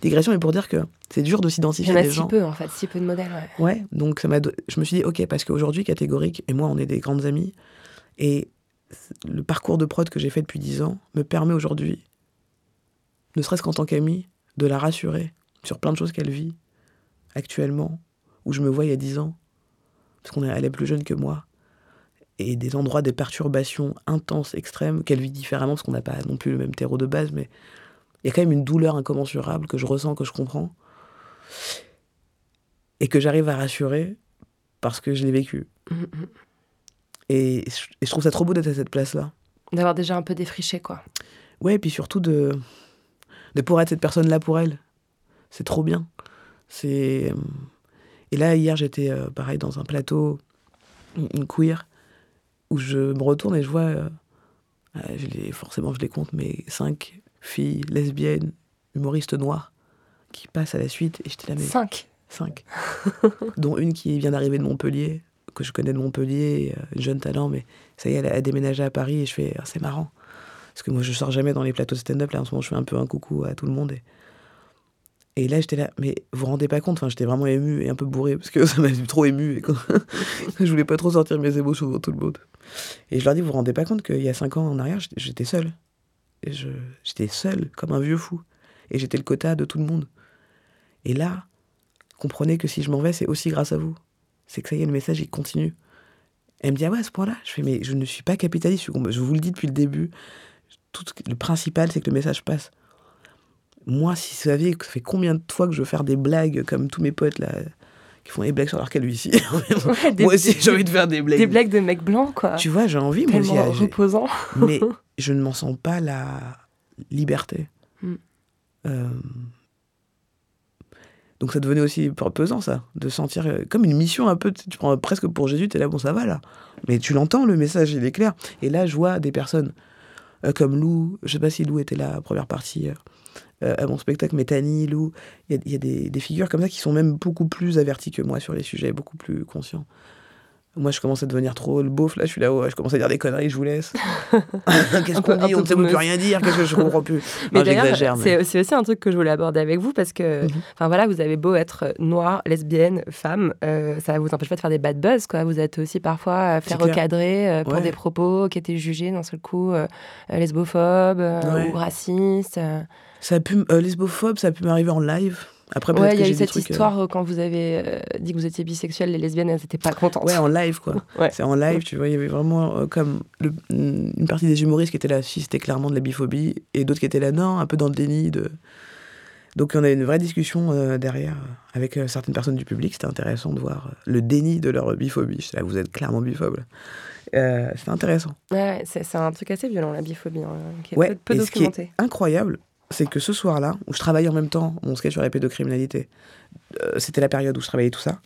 digression, mais pour dire que c'est dur de s'identifier à des gens. Il y en a si peu, en fait, si peu de modèles, ouais. Ouais, donc ça m'a, je me suis dit, ok, parce qu'aujourd'hui, catégorique, et moi, on est des grandes amies, et le parcours de prod que j'ai fait depuis dix ans me permet aujourd'hui ne serait-ce qu'en tant qu'amie, de la rassurer sur plein de choses qu'elle vit actuellement, où je me vois il y a dix ans, parce qu'elle est plus jeune que moi, et des endroits, des perturbations intenses, extrêmes, qu'elle vit différemment, parce qu'on n'a pas non plus le même terreau de base, mais il y a quand même une douleur incommensurable que je ressens, que je comprends, et que j'arrive à rassurer parce que je l'ai vécu. Mm-hmm. Et, je trouve ça trop beau d'être à cette place-là. D'avoir déjà un peu défriché, quoi. Ouais, et puis surtout de, de pouvoir être cette personne-là pour elle. C'est trop bien. C'est euh, et là hier j'étais euh, pareil dans un plateau une queer où je me retourne et je vois euh, je les, forcément je les compte mais cinq filles lesbiennes humoristes noires qui passent à la suite et j'étais là mais cinq cinq dont une qui vient d'arriver de Montpellier que je connais de Montpellier une jeune talent mais ça y est elle a déménagé à Paris et je fais ah, c'est marrant parce que moi, je sors jamais dans les plateaux stand-up. Là, en ce moment, je fais un peu un coucou à tout le monde. Et, et là, j'étais là, mais vous vous rendez pas compte Enfin, j'étais vraiment ému et un peu bourré parce que ça m'a trop ému. Et je voulais pas trop sortir mes émotions devant tout le monde. Et je leur dis, vous vous rendez pas compte qu'il y a cinq ans en arrière, j'étais seul. J'étais seul, comme un vieux fou. Et j'étais le quota de tout le monde. Et là, comprenez que si je m'en vais, c'est aussi grâce à vous. C'est que ça y est, le message, il continue. Elle me dit, ah ouais, à ce point-là? Je fais, mais je ne suis pas capitaliste. Je vous le dis depuis le début tout, le principal, c'est que le message passe. Moi, si vous saviez, ça fait combien de fois que je veux faire des blagues comme tous mes potes là, qui font des blagues sur leur calvitie. moi aussi, j'ai envie de faire des blagues. Des blagues de mecs blancs, quoi. Tu vois, j'ai envie, moi aussi. reposant. mais je ne m'en sens pas la liberté. Hmm. Euh, Donc ça devenait aussi pesant, ça, de sentir euh, comme une mission un peu. Tu prends presque pour Jésus, tu es là, bon, ça va là. Mais tu l'entends, le message, il est clair. Et là, je vois des personnes euh, comme Lou, je sais pas si Lou était là, première partie euh, à mon spectacle, mais Tani, Lou, il y a, y a des, des, figures comme ça qui sont même beaucoup plus averties que moi sur les sujets, beaucoup plus conscients. Moi, je commence à devenir trop le beauf. Là, je suis là, ouais, je commence à dire des conneries, je vous laisse. Qu'est-ce qu'on dit? On ne sait plus rien dire. Qu'est-ce que je comprends plus? Mais mais... c'est aussi un truc que je voulais aborder avec vous parce que, enfin mm -hmm. voilà, vous avez beau être noire, lesbienne, femme, euh, ça vous empêche pas de faire des bad buzz, quoi. Vous êtes aussi parfois fait recadrer euh, pour ouais. des propos qui étaient jugés d'un seul coup euh, lesbophobes ouais. ou racistes. Ça a pu, lesbophobe, ça a pu m'arriver en live. Après, ouais, il y a eu cette trucs, histoire euh... quand vous avez euh, dit que vous étiez bisexuel, les lesbiennes, elles n'étaient pas contentes. Ouais, en live, quoi. ouais. C'est en live, tu vois, il y avait vraiment euh, comme le, une partie des humoristes qui étaient là, si c'était clairement de la biphobie, et d'autres qui étaient là, non, un peu dans le déni de. Donc on a une vraie discussion euh, derrière avec certaines personnes du public. C'était intéressant de voir le déni de leur biphobie. Là, vous êtes clairement biphobe. C'était intéressant. Ouais, c'est un truc assez violent, la biphobie, hein, qui est ouais, peu, peu documenté. Ce qui est incroyable, c'est que ce soir-là, où je travaillais en même temps mon sketch sur la pédocriminalité, euh, c'était la période où je travaillais tout ça.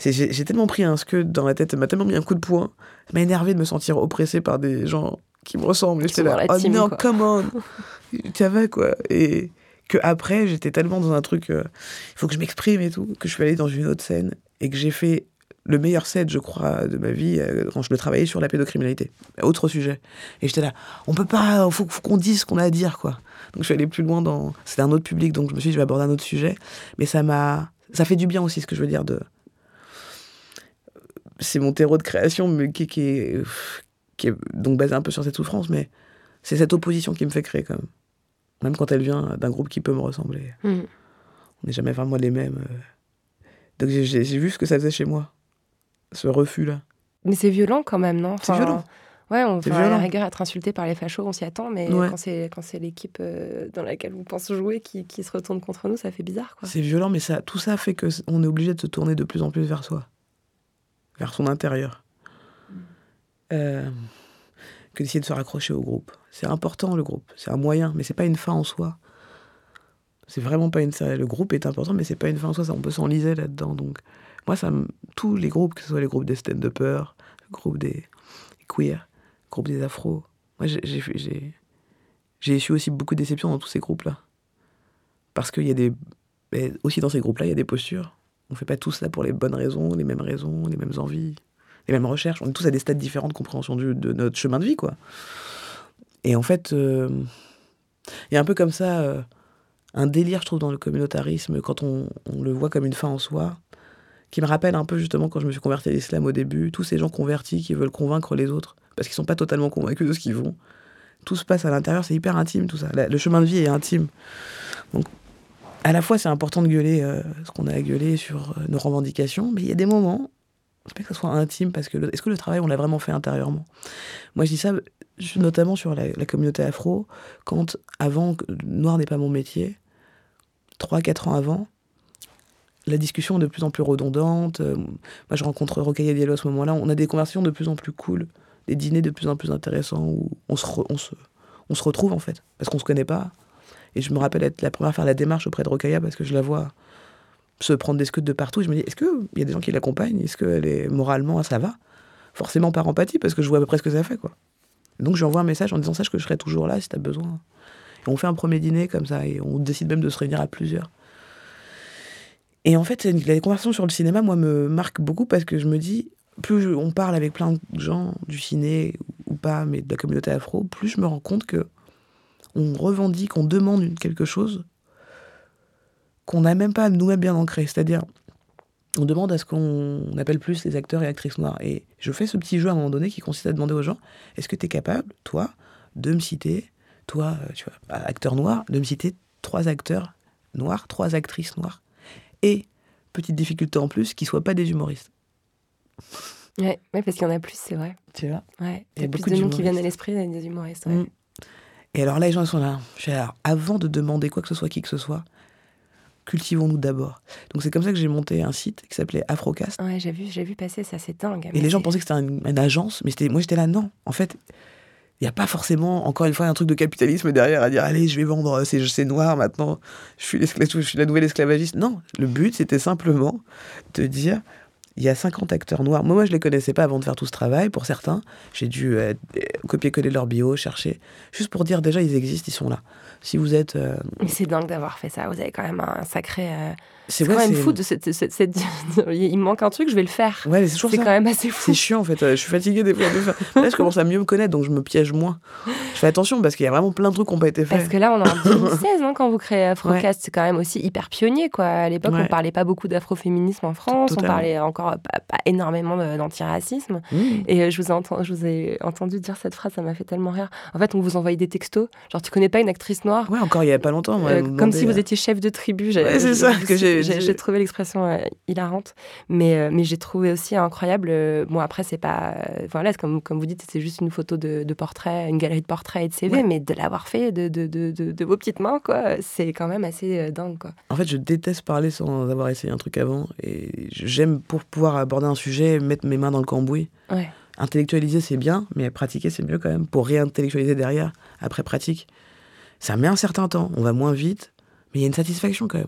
J'ai tellement pris un scud dans la tête, ça m'a tellement mis un coup de poing, ça m'a énervé de me sentir oppressé par des gens qui me ressemblent. J'étais là, oh non, quoi. come on Tu avais quoi Et que après, j'étais tellement dans un truc, il euh, faut que je m'exprime et tout, que je suis allé dans une autre scène et que j'ai fait le meilleur set, je crois, de ma vie euh, quand je le travaillais sur la pédocriminalité. Autre sujet. Et j'étais là, on peut pas, faut, faut qu'on dise ce qu'on a à dire, quoi. Donc je suis allé plus loin dans. C'était un autre public, donc je me suis dit, je vais aborder un autre sujet. Mais ça m'a. Ça fait du bien aussi, ce que je veux dire. de C'est mon terreau de création, mais qui, qui, est, qui est donc basé un peu sur cette souffrance, mais c'est cette opposition qui me fait créer, quand même. Même quand elle vient d'un groupe qui peut me ressembler. Mm. On n'est jamais vraiment les mêmes. euh. Donc j'ai vu ce que ça faisait chez moi, ce refus-là. Mais c'est violent quand même, non? C'est violent. Ouais, on va à la rigueur être insulté par les fachos, on s'y attend, mais ouais. quand c'est quand c'est l'équipe euh, dans laquelle on pense jouer qui, qui, se retourne contre nous, ça fait bizarre. C'est violent, mais ça, tout ça fait que on est obligé de se tourner de plus en plus vers soi, vers son intérieur, mm. euh, que d'essayer de se raccrocher au groupe. C'est important le groupe, c'est un moyen, mais c'est pas une fin en soi. C'est vraiment pas une. Le groupe est important, mais c'est pas une fin en soi. Ça, on peut s'enliser là-dedans. Donc, moi, ça, tous les groupes, que ce soit les groupes des stand-uppers, le groupe des queer, groupe des afros. Moi, j'ai j'ai aussi beaucoup de déceptions dans tous ces groupes-là. Parce qu'il y a des. Aussi dans ces groupes-là, il y a des postures. On fait pas tous ça pour les bonnes raisons, les mêmes raisons, les mêmes envies, les mêmes recherches. On est tous à des stades différents de compréhension du, de notre chemin de vie, quoi. Et en fait, il euh, y a un peu comme ça euh, un délire, je trouve, dans le communautarisme, quand on, on, le voit comme une fin en soi, qui me rappelle un peu justement quand je me suis converti à l'islam au début, tous ces gens convertis qui veulent convaincre les autres parce qu'ils sont pas totalement convaincus de ce qu'ils vont. Tout se passe à l'intérieur, c'est hyper intime tout ça. Le chemin de vie est intime. Donc, à la fois, c'est important de gueuler euh, ce qu'on a à gueuler sur euh, nos revendications, mais il y a des moments, c'est pas que ce soit intime, parce que est-ce que le travail, on l'a vraiment fait intérieurement? Moi, je dis ça notamment sur la, la communauté afro, quand, avant, noir n'est pas mon métier, 3-4 ans avant, la discussion est de plus en plus redondante. Euh, moi, je rencontre Rocaille Diallo à ce moment-là. On a des conversations de plus en plus cool des dîners de plus en plus intéressants où on se, on se, on se retrouve en fait, parce qu'on se connaît pas. Et je me rappelle être la première à faire la démarche auprès de Rokaya parce que je la vois se prendre des scuds de partout. Et je me dis, est-ce qu'il y a des gens qui l'accompagnent? Est-ce qu'elle est moralement, ça va? Forcément par empathie, parce que je vois à peu près ce que ça fait. quoi. Donc je lui envoie un message en disant, sache que je serai toujours là si tu as besoin. Et on fait un premier dîner comme ça, et on décide même de se réunir à plusieurs. Et en fait, les conversations sur le cinéma, moi, me marquent beaucoup parce que je me dis, plus on parle avec plein de gens du ciné ou pas, mais de la communauté afro, plus je me rends compte que on revendique, on demande quelque chose qu'on n'a même pas nous-mêmes bien ancré. C'est-à-dire, on demande à ce qu'on appelle plus les acteurs et actrices noirs. Et je fais ce petit jeu à un moment donné qui consiste à demander aux gens est-ce que tu es capable, toi, de me citer, toi, tu vois, acteur noir, de me citer trois acteurs noirs, trois actrices noires Et, petite difficulté en plus, qui ne soient pas des humoristes. Ouais, ouais, parce qu'il y en a plus, c'est vrai. Tu vois? Ouais, il y a beaucoup de noms qui viennent à l'esprit des humoristes. Ouais. Mmh. Et alors là, les gens sont là. Alors, avant de demander quoi que ce soit, qui que ce soit, cultivons-nous d'abord. Donc c'est comme ça que j'ai monté un site qui s'appelait Afrocast. Ouais, j'ai vu, j'ai vu passer ça, c'est dingue. Et les gens pensaient que c'était une, une, agence, mais moi j'étais là, non. En fait, il il n'y a pas forcément, encore une fois, un truc de capitalisme derrière à dire allez, je vais vendre ces, ces noirs maintenant, je suis, je suis la nouvelle esclavagiste. Non, le but, c'était simplement de dire il y a 50 acteurs noirs. Moi, je les connaissais pas avant de faire tout ce travail. Pour certains, j'ai dû euh, copier-coller leur bio, chercher, juste pour dire déjà, ils existent, ils sont là. Si vous êtes. euh, c'est dingue d'avoir fait ça. Vous avez quand même un sacré. euh, C'est quand même fou de cette, cette- cette- Il me manque un truc, je vais le faire. Ouais, c'est quand même assez fou. C'est chiant en fait, euh, je suis fatiguée des fois de faire. Là, je commence à mieux me connaître, donc je me piège moins. Je fais attention parce qu'il y a vraiment plein de trucs qui n'ont pas été faits. Parce que là, on est en 2016 hein, quand vous créez Afrocast. C'est quand même aussi hyper pionnier. Quoi. À l'époque, on Ouais. parlait pas beaucoup d'afroféminisme en France. On parlait encore pas, pas énormément d'antiracisme. Mmh. Et euh, je, vous ai enten- je vous ai entendu dire cette phrase, ça m'a fait tellement rire. En fait, on vous envoyait des textos. Genre, tu connais pas une actrice noire? Ouais, encore il y a pas longtemps. Euh, comme si vous étiez chef de tribu. C'est ça que j'ai- J'ai trouvé l'expression euh, hilarante, mais euh, mais j'ai trouvé aussi incroyable. euh, bon après c'est pas voilà comme comme vous dites c'est juste une photo de, de portrait, une galerie de portraits et de CV, Ouais. mais de l'avoir fait de, de, de, vos petites mains quoi, c'est quand même assez dingue quoi. En fait, je déteste parler sans avoir essayé un truc avant. Et j'aime, pour pouvoir aborder un sujet, mettre mes mains dans le cambouis. Ouais. Intellectualiser, c'est bien, mais pratiquer, c'est mieux quand même. Pour réintellectualiser derrière, après pratique, ça met un certain temps. On va moins vite, mais il y a une satisfaction quand même.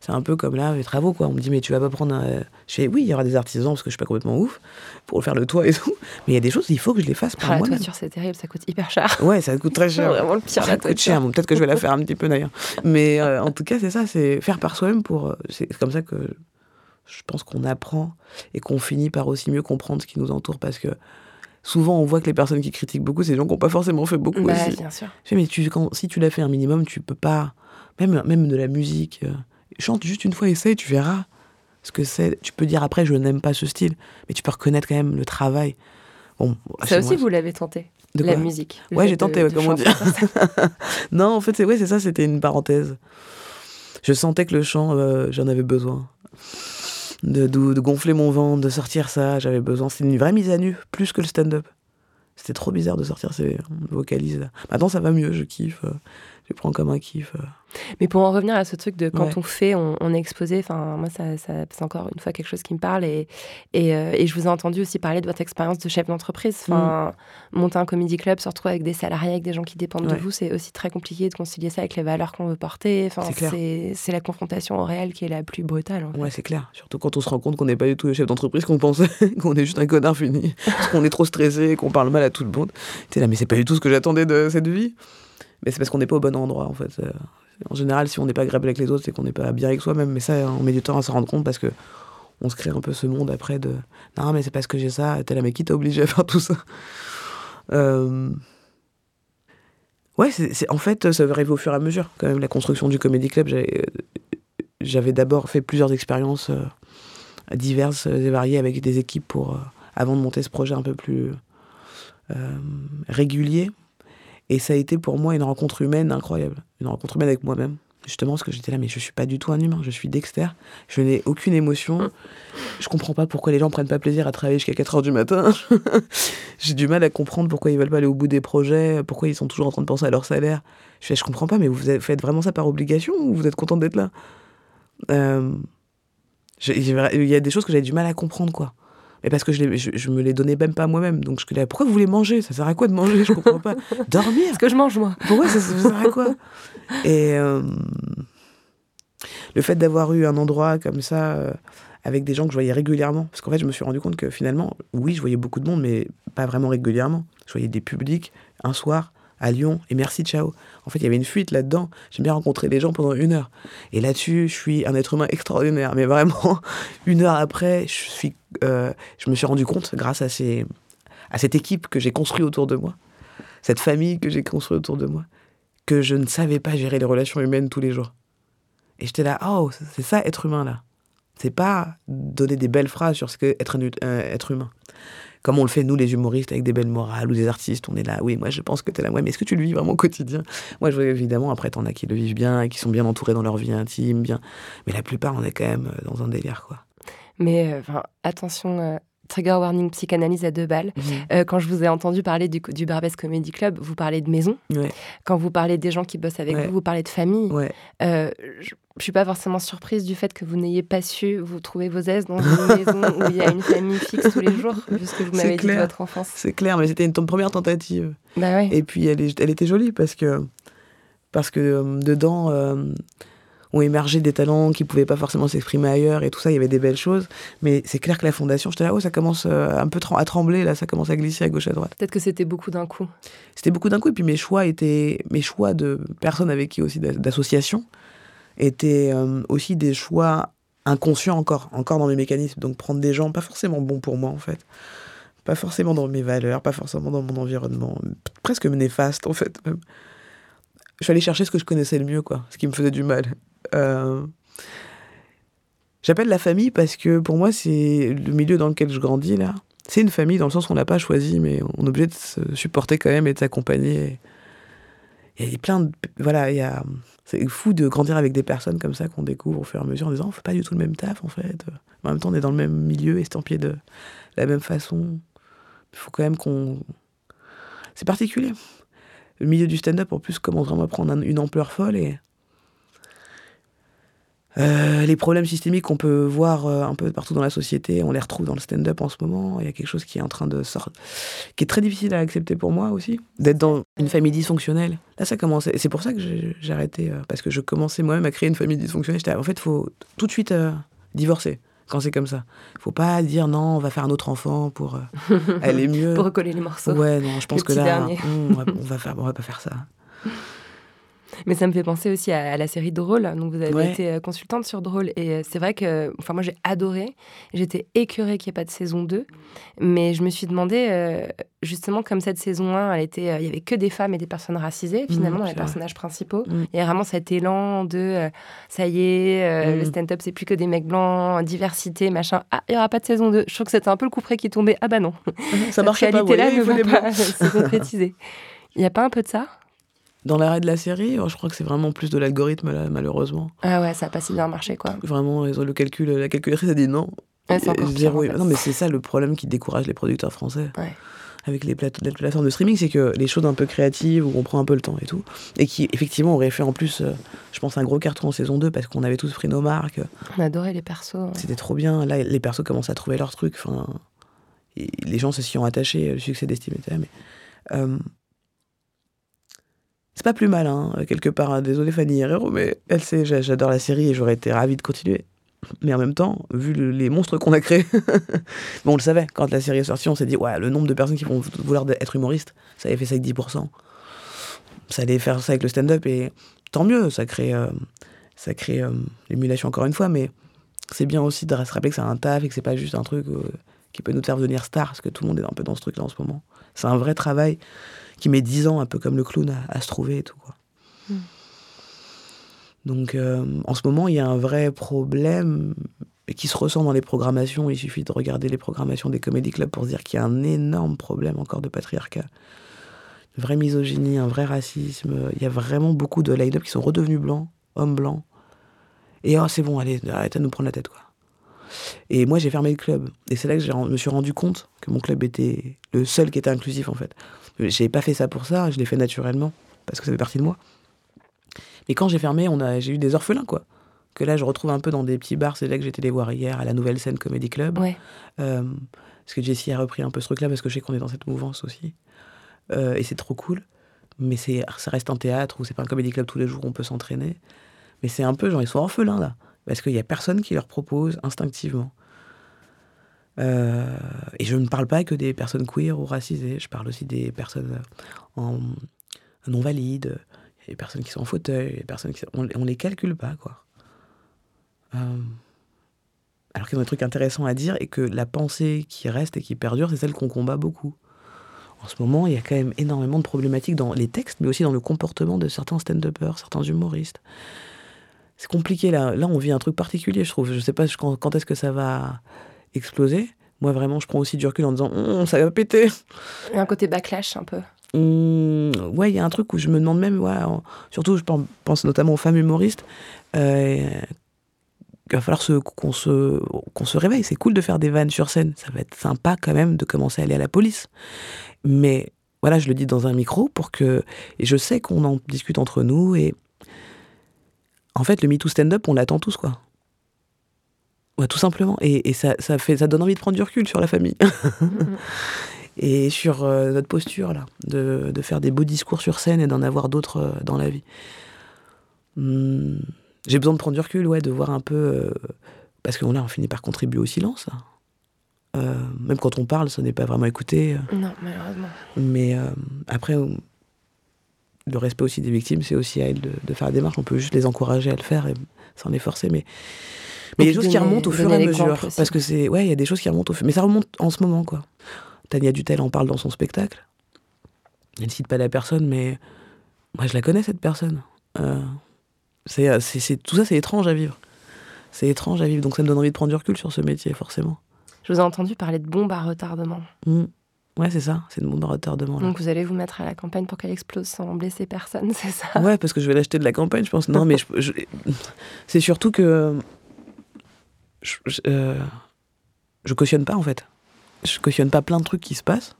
C'est un peu comme là, les travaux, quoi. On me dit, mais tu vas pas prendre un. Je fais, oui, il y aura des artisans parce que je suis pas complètement ouf pour faire le toit et tout. Mais il y a des choses, il faut que je les fasse par Ah, la moi-même. toiture c'est terrible, ça coûte hyper cher. Ouais, ça coûte très cher. Vraiment le pire, Ça la coûte cher. Bon, Peut-être que je vais la faire un petit peu d'ailleurs. Mais euh, en tout cas, c'est ça, c'est faire par soi-même pour. euh, C'est comme ça que je pense qu'on apprend et qu'on finit par aussi mieux comprendre ce qui nous entoure parce que souvent on voit que les personnes qui critiquent beaucoup, c'est des gens qui n'ont pas forcément fait beaucoup Bah, aussi. bien sûr. Je mais tu, quand, si tu l'as fait un minimum, tu peux pas. Même, même de la musique. euh, chante juste une fois, essaye, tu verras ce que c'est. Tu peux dire après, je n'aime pas ce style, mais tu peux reconnaître quand même le travail. Bon, Ça aussi moi, vous l'avez tenté. De la musique. Ouais, j'ai tenté, de comme on dit. chanter comme ça. non, en fait, c'est ouais, c'est ça, c'était une parenthèse. Je sentais que le chant, euh, j'en avais besoin. De, de, de gonfler mon ventre, de sortir ça, j'avais besoin. C'était une vraie mise à nu, plus que le stand-up. C'était trop bizarre de sortir ces vocalises là. Maintenant, ça va mieux, je kiffe. Je prends comme un kiff. euh. Mais pour en revenir à ce truc de quand Ouais. on fait, on, on est exposé, enfin, moi, ça, ça- c'est encore une fois quelque chose qui me parle. Et, et, euh, et je vous ai entendu aussi parler de votre expérience de chef d'entreprise. Enfin, monter un comedy club, se retrouver avec des salariés, avec des gens qui dépendent de vous, c'est aussi très compliqué de concilier ça avec les valeurs qu'on veut porter. Enfin, C'est la confrontation au réel qui est la plus brutale. en fait. Ouais, c'est clair. Surtout quand on se rend compte qu'on n'est pas du tout le chef d'entreprise qu'on pensait, qu'on est juste un connard fini, parce qu'on est trop stressé, qu'on parle mal à tout le monde. T'es là, mais c'est pas du tout ce que j'attendais de cette vie. Mais c'est parce qu'on n'est pas au bon endroit, en fait. En général, si on n'est pas agréable avec les autres, c'est qu'on n'est pas bien avec soi-même. Mais ça, on met du temps à se rendre compte parce que on se crée un peu ce monde après de non, mais c'est parce que j'ai ça. T'es là, mais qui t'a obligé à faire tout ça Euh, Ouais, en fait, ça va arriver au fur et à mesure. Quand même, la construction du Comedy Club, j'avais euh, d'abord fait plusieurs expériences euh, diverses et variées avec des équipes pour, avant de monter ce projet un peu plus régulier. Et ça a été pour moi une rencontre humaine incroyable. Une rencontre humaine avec moi-même. Justement, parce que j'étais là, mais je suis pas du tout un humain, je suis Dexter. Je n'ai aucune émotion. Je comprends pas pourquoi les gens prennent pas plaisir à travailler jusqu'à 4 heures du matin. J'ai du mal à comprendre pourquoi ils veulent pas aller au bout des projets, pourquoi ils sont toujours en train de penser à leur salaire. Je fais, je comprends pas, mais vous faites vraiment ça par obligation ou vous êtes content d'être là? Euh, Il y a des choses que j'avais du mal à comprendre, quoi. Mais parce que je, les- je, je me les donnais même pas à moi-même. Donc je là, pourquoi vous voulez manger? Ça sert à quoi de manger? Je comprends pas. Dormir? Ce que je mange, moi. Pourquoi ça, ça sert à quoi? Et euh, le fait d'avoir eu un endroit comme ça, euh, avec des gens que je voyais régulièrement, parce qu'en fait, je me suis rendu compte que finalement, oui, je voyais beaucoup de monde, mais pas vraiment régulièrement. Je voyais des publics un soir à Lyon, et merci, ciao. En fait, il y avait une fuite là-dedans. J'aime bien rencontrer les gens pendant une heure. Et là-dessus, je suis un être humain extraordinaire. Mais vraiment, une heure après, je, suis, euh, je me suis rendu compte, grâce à, ces, à cette équipe que j'ai construite autour de moi, cette famille que j'ai construite autour de moi, que je ne savais pas gérer les relations humaines tous les jours. Et j'étais là, oh, c'est ça être humain là. C'est pas donner des belles phrases sur ce qu'est être, un, euh, être humain. Comme on le fait nous les humoristes avec des belles morales ou des artistes, on est là, oui, moi je pense que t'es là, ouais, mais est-ce que tu le vis vraiment au quotidien? Moi je vois évidemment, après t'en as qui le vivent bien qui sont bien entourés dans leur vie intime, bien. Mais la plupart, on est quand même euh, dans un délire, quoi. Mais euh, attention, euh, trigger warning psychanalyse à deux balles. Mhm. Euh, quand je vous ai entendu parler du, du Barbès Comedy Club, vous parlez de maison. Ouais. Quand vous parlez des gens qui bossent avec Ouais. vous, vous parlez de famille. Ouais. Euh, je, je suis pas forcément surprise du fait que vous n'ayez pas su vous trouver vos aises dans une maison où il y a une famille fixe tous les jours, vu ce que vous m'avez dit de votre enfance. C'est clair, mais c'était une première tentative. Bah. Et puis elle, est- elle était jolie parce que, parce que euh, dedans ont émergé des talents qui pouvaient pas forcément s'exprimer ailleurs et tout ça, il y avait des belles choses. Mais c'est clair que la fondation, j'étais là, oh, ça commence euh, un peu à trembler, là, ça commence à glisser à gauche à droite. Peut-être que c'était beaucoup d'un coup. C'était beaucoup d'un coup, et puis mes choix étaient, mes choix de personnes avec qui aussi d'a- d'associations étaient euh, aussi des choix inconscients encore, encore dans mes mécanismes. Donc prendre des gens pas forcément bons pour moi en fait, pas forcément dans mes valeurs, pas forcément dans mon environnement, presque néfaste en fait. Je suis allée chercher ce que je connaissais le mieux, quoi, ce qui me faisait du mal. Euh, J'appelle la famille parce que pour moi c'est le milieu dans lequel je grandis là. C'est une famille dans le sens où on l'a pas choisi, mais on est obligé de se supporter quand même et de s'accompagner. Il y a plein de. Voilà, il y a. C'est fou de grandir avec des personnes comme ça qu'on découvre au fur et à mesure en disant on fait pas du tout le même taf en fait. En même temps, on est dans le même milieu, estampillé de la même façon. Il faut quand même qu'on. C'est particulier. Le milieu du stand-up en plus commence vraiment à prendre un- une ampleur folle et. Euh, les problèmes systémiques qu'on peut voir euh, un peu partout dans la société, on les retrouve dans le stand-up en ce moment. Il y a quelque chose qui est en train de sortir, qui est très difficile à accepter pour moi aussi, d'être dans une famille dysfonctionnelle. Là, ça commençait. et C'est pour ça que j'ai arrêté, euh, parce que je commençais moi-même à créer une famille dysfonctionnelle. J'étais, En fait, il faut tout de suite divorcer quand c'est comme ça. Il faut pas dire non, on va faire un autre enfant pour euh, aller mieux. Pour recoller les morceaux. Ouais, non, je pense que là, hum, on, va, on va faire, on va pas faire ça. Mais ça me fait penser aussi à, à la série Drôle. Donc vous avez Ouais. été euh, consultante sur Drôle. Et euh, c'est vrai que enfin, moi j'ai adoré. J'étais écœurée qu'il n'y ait pas de saison 2. Mais je me suis demandé, euh, justement, comme cette saison 1, elle était, il y avait que des femmes et des personnes racisées, finalement, Mmh, dans c'est les vrai. personnages principaux. Mmh. Il y a vraiment cet élan de euh, ça y est, euh, Mmh. le stand-up, c'est plus que des mecs blancs, diversité, machin. Ah, il n'y aura pas de saison 2. Je trouve que c'était un peu le coup près qui tombait. Ah bah non. Ça marchait pas, qualité-là voyez, ne va pas se concrétiser. Il n'y a pas un peu de ça? Dans l'arrêt de la série, oh, je crois que c'est vraiment plus de l'algorithme, là, malheureusement. Ah ouais, ça n'a pas si bien marché, quoi. Vraiment, le calcul, la calculatrice a dit non. Ouais, c'est. Non, mais c'est ça le problème qui décourage les producteurs français. Ouais. Avec les, plate- les plateformes de streaming, c'est que les choses un peu créatives, où on prend un peu le temps et tout, et qui effectivement auraient fait en plus, euh, je pense, un gros carton en saison 2 parce qu'on avait tous pris nos marques. On adorait les persos. C'était trop bien. Là, les persos commencent à trouver leur truc. Enfin, les gens se s'y ont attachés. Le succès là, mais. euh, c'est pas plus mal, hein, quelque part. Désolé Fanny Herrero, mais elle sait, j'a- j'adore la série et j'aurais été ravi de continuer. Mais en même temps, vu le- les monstres qu'on a créés, bon, on le savait, quand la série est sortie, on s'est dit, ouais, le nombre de personnes qui vont vouloir être humoristes, ça avait fait ça avec 10%. Ça allait faire ça avec le stand-up et tant mieux, ça crée, euh, crée euh, l'émulation encore une fois, mais c'est bien aussi de se rappeler que c'est un taf et que c'est pas juste un truc euh, qui peut nous faire devenir star, parce que tout le monde est un peu dans ce truc-là en ce moment. C'est un vrai travail qui met 10 ans, un peu comme le clown, à, à se trouver et tout. Quoi. Mm. Donc euh, en ce moment, il y a un vrai problème qui se ressent dans les programmations. Il suffit de regarder les programmations des comédie clubs pour se dire qu'il y a un énorme problème encore de patriarcat. Une vraie misogynie, un vrai racisme. Il y a vraiment beaucoup de line-up qui sont redevenus blancs, hommes blancs. Et oh, c'est bon, allez, arrêtez de nous prendre la tête, quoi. Et moi, j'ai fermé le club. Et c'est là que je me suis rendu compte que mon club était le seul qui était inclusif, en fait. J'ai pas fait ça pour ça, je l'ai fait naturellement, parce que ça fait partie de moi. Mais quand j'ai fermé, on a, j'ai eu des orphelins, quoi. Que là, je retrouve un peu dans des petits bars. C'est là que j'étais les voir hier, à la Nouvelle Scène Comedy Club. Ouais. Euh, parce que Jessie a repris un peu ce truc-là, parce que je sais qu'on est dans cette mouvance aussi. Euh, et c'est trop cool. Mais c'est, ça reste un théâtre où c'est pas un comédie club tous les jours où on peut s'entraîner. Mais c'est un peu genre, ils sont orphelins, là. Parce qu'il y a personne qui leur propose instinctivement. Euh, et je ne parle pas que des personnes queer ou racisées, je parle aussi des personnes en non valides, des personnes qui sont en fauteuil, des personnes qui on, on les calcule pas quoi. Euh, alors qu'ils ont des trucs intéressants à dire et que la pensée qui reste et qui perdure, c'est celle qu'on combat beaucoup. En ce moment, il y a quand même énormément de problématiques dans les textes, mais aussi dans le comportement de certains stand-uppers, certains humoristes. C'est compliqué là. Là, on vit un truc particulier, je trouve. Je sais pas quand, quand est-ce que ça va exploser. Moi, vraiment, je prends aussi du recul en disant Hum, ça va péter. Il y a un côté backlash un peu. Hum, ouais, il y a un truc où je me demande même, ouais, en- surtout, je pen- pense notamment aux femmes humoristes. euh, il va falloir qu'on se, qu'on se réveille. C'est cool de faire des vannes sur scène. Ça va être sympa quand même de commencer à aller à la police. Mais voilà, je le dis dans un micro pour que. Et je sais qu'on en discute entre nous. Et en fait, le MeToo stand-up, on l'attend tous, quoi. Ouais, tout simplement. Et, et ça, ça, fait, ça donne envie de prendre du recul sur la famille. et sur euh, notre posture, là. De, de, faire des beaux discours sur scène et d'en avoir d'autres euh, dans la vie. Hum, J'ai besoin de prendre du recul, ouais, de voir un peu. Euh, parce que là, on finit par contribuer au silence. Euh, même quand on parle, ça n'est pas vraiment écouté. Non, malheureusement. Mais après, le respect aussi des victimes, c'est aussi à elles de, de, faire la démarche. On peut juste les encourager à le faire et sans les forcer. Mais mais il y a des choses qui remontent au fur et à mesure. Parce que c'est. Ouais, il y a des choses qui remontent au fur Mais ça remonte en ce moment, quoi. Tania Dutel en parle dans son spectacle. Elle ne cite pas la personne, mais moi, je la connais, cette personne. Euh, c'est, c'est, tout ça, c'est étrange à vivre. C'est étrange à vivre. Donc ça me donne envie de prendre du recul sur ce métier, forcément. Je vous ai entendu parler de bombe à retardement. Mmh. Ouais, c'est ça, c'est une bombe à retardement. Là. Donc vous allez vous mettre à la campagne pour qu'elle explose sans blesser personne, c'est ça? Ouais, parce que je vais l'acheter de la campagne, je pense. Non, mais je, je, c'est surtout que je, je, euh, je, cautionne pas en fait. Je cautionne pas plein de trucs qui se passent.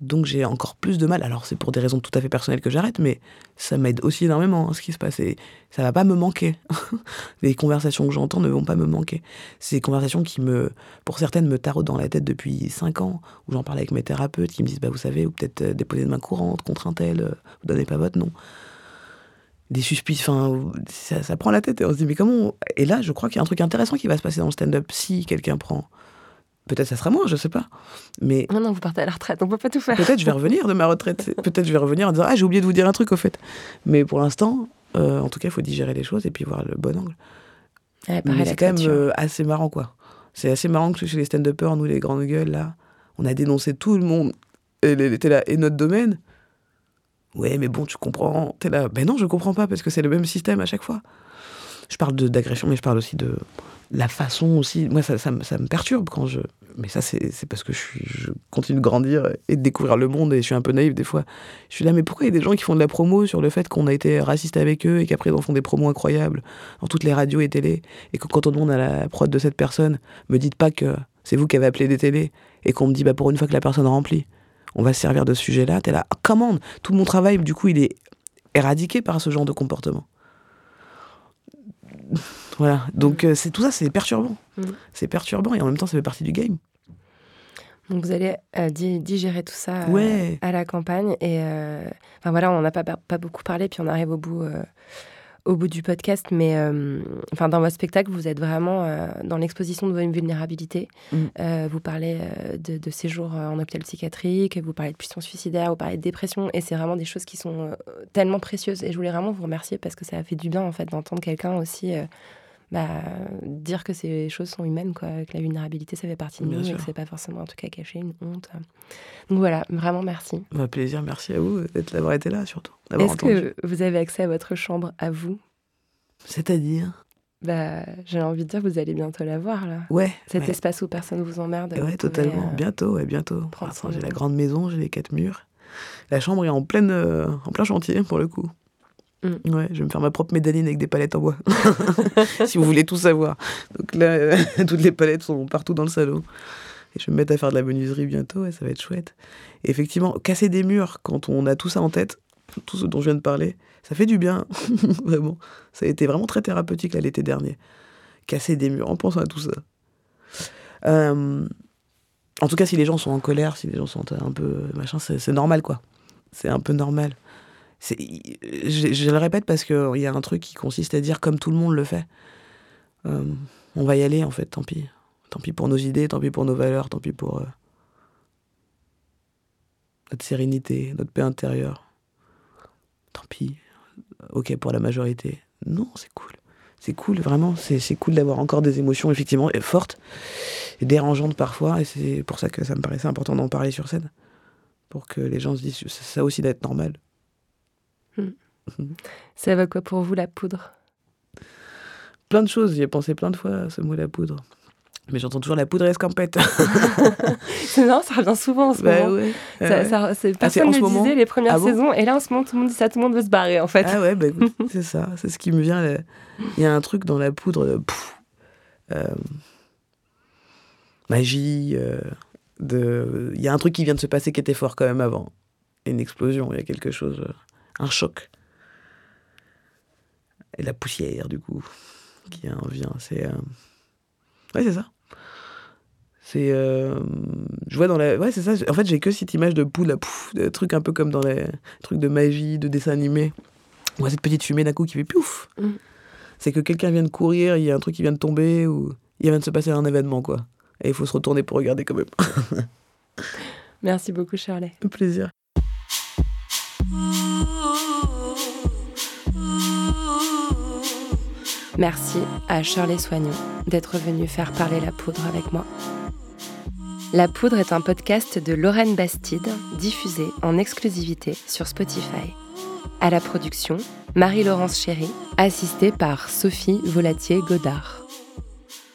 Donc j'ai encore plus de mal. Alors c'est pour des raisons tout à fait personnelles que j'arrête, mais ça m'aide aussi énormément hein, ce qui se passe. Et ça va pas me manquer. Les conversations que j'entends ne vont pas me manquer. Des conversations qui me, pour certaines, me taraudent dans la tête depuis 5 ans, où j'en parle avec mes thérapeutes qui me disent, bah vous savez, ou peut-être euh, déposer de main courante contre un tel, euh, vous donnez pas votre nom. Des suspicions, enfin, ça, prend la tête et on se dit, mais comment. Et là, je crois qu'il y a un truc intéressant qui va se passer dans le stand-up si quelqu'un prend Peut-être ça sera moi, je sais pas. Mais non, non, vous partez à la retraite, on peut pas tout faire. Peut-être je vais revenir de ma retraite. Peut-être je vais revenir en disant ah j'ai oublié de vous dire un truc au fait. Mais pour l'instant, euh, en tout cas, il faut digérer les choses et puis voir le bon angle. Ouais, Mais c'est quand même euh, assez marrant quoi. C'est assez marrant que chez les stand-uppers, nous les grandes gueules là, on a dénoncé tout le monde. Et elle était là et notre domaine? Ouais, mais bon, tu comprends. T'es là. Ben non, je comprends pas parce que c'est le même système à chaque fois. Je parle d'agression, mais je parle aussi de la façon aussi. Moi, ça, me perturbe quand je. Mais ça, c'est parce que je continue de grandir et de découvrir le monde et je suis un peu naïf des fois. Je suis là, mais pourquoi il y a des gens qui font de la promo sur le fait qu'on a été raciste avec eux et qu'après ils en font des promos incroyables dans toutes les radios et télé et que quand on demande à la prod de cette personne, me dites pas que c'est vous qui avez appelé des télés et qu'on me dit, bah pour une fois que la personne remplit, on va se servir de ce sujet-là. T'es là, oh, commande Tout mon travail, du coup, il est éradiqué par ce genre de comportement. Voilà, donc euh, c'est tout ça, c'est perturbant. Mmh. C'est perturbant et en même temps, ça fait partie du game. Donc vous allez euh, digérer tout ça euh, ouais. à la campagne et enfin voilà, on n'en a pas, pas beaucoup parlé puis on arrive au bout au bout du podcast, mais enfin dans votre spectacle, vous êtes vraiment dans l'exposition de vos vulnérabilités. Mm. vous parlez de, de séjours en hôpital psychiatrique, vous parlez de puissance suicidaire, vous parlez de dépression et c'est vraiment des choses qui sont tellement précieuses et je voulais vraiment vous remercier parce que ça a fait du bien en fait d'entendre quelqu'un aussi bah, dire que ces choses sont humaines, quoi, que la vulnérabilité, ça fait partie de Bien nous sûr. et que c'est pas forcément en tout cas caché, une honte. Donc voilà, vraiment merci. Un plaisir, merci à vous d'être d'avoir été là surtout. Est-ce que vous avez accès à votre chambre à vous? C'est-à-dire? Bah, J'ai envie de dire, vous allez bientôt la voir là. Ouais. Cet ouais. espace où personne vous emmerde. Ouais, totalement. euh, Bientôt, ouais, bientôt. J'ai la grande maison, j'ai les quatre murs. La chambre est en, pleine, euh, en plein chantier pour le coup. Mm. Ouais, je vais me faire ma propre médaline avec des palettes en bois. si vous voulez tout savoir. Donc là, euh, toutes les palettes sont partout dans le salon. Et je vais me mettre à faire de la menuiserie bientôt et ça va être chouette. Et effectivement, casser des murs quand on a tout ça en tête, tout ce dont je viens de parler, ça fait du bien. vraiment. Ça a été vraiment très thérapeutique l'été dernier. Casser des murs en pensant à tout ça. Euh, en tout cas, si les gens sont en colère, si les gens sont un peu machin, c'est normal quoi. C'est un peu normal. Je, le répète parce qu'il y a un truc qui consiste à dire comme tout le monde le fait. Euh, on va y aller en fait, tant pis. Tant pis pour nos idées, tant pis pour nos valeurs, tant pis pour euh, notre sérénité, notre paix intérieure. Tant pis. Ok pour la majorité. Non, c'est cool. C'est cool, vraiment. C'est cool d'avoir encore des émotions, effectivement, fortes et dérangeantes parfois. Et c'est pour ça que ça me paraissait important d'en parler sur scène. Pour que les gens se disent, ça aussi d'être normal. Ça va quoi pour vous la poudre? Plein de choses, j'y ai pensé plein de fois, ce mot la poudre. Mais j'entends toujours la poudre escampette. Non, ça revient souvent en ce Bah moment. ouais, Ça, ouais. ça- c'est- Ah, personne ne ce le moment disait les premières Ah bon saisons, et là en ce moment tout le monde dit ça, tout le monde veut se barrer en fait. Ah ouais, bah c'est ça, c'est ce qui me vient. Il y a un truc dans la poudre, de pff, magie. de... Il y a un truc qui vient de se passer qui était fort quand même avant. Une explosion, il y a quelque chose, un choc. Et la poussière, du coup, qui en vient. C'est. Ouais, c'est ça. C'est. Euh, je vois dans la. Ouais, c'est ça. En fait, j'ai que cette image de poule, pouf, de trucs un peu comme dans les trucs de magie, de dessin animé. On voit cette petite fumée d'un coup qui fait pouf. Mm. C'est que quelqu'un vient de courir, il y a un truc qui vient de tomber, ou il vient de se passer un événement, quoi. Et il faut se retourner pour regarder quand même. Merci beaucoup, Charlie. Un plaisir. Merci à Shirley Soignon d'être venue faire parler la poudre avec moi. La poudre est un podcast de Lorraine Bastide, diffusé en exclusivité sur Spotify. À la production, Marie-Laurence Chéry, assistée par Sophie Volatier-Godard.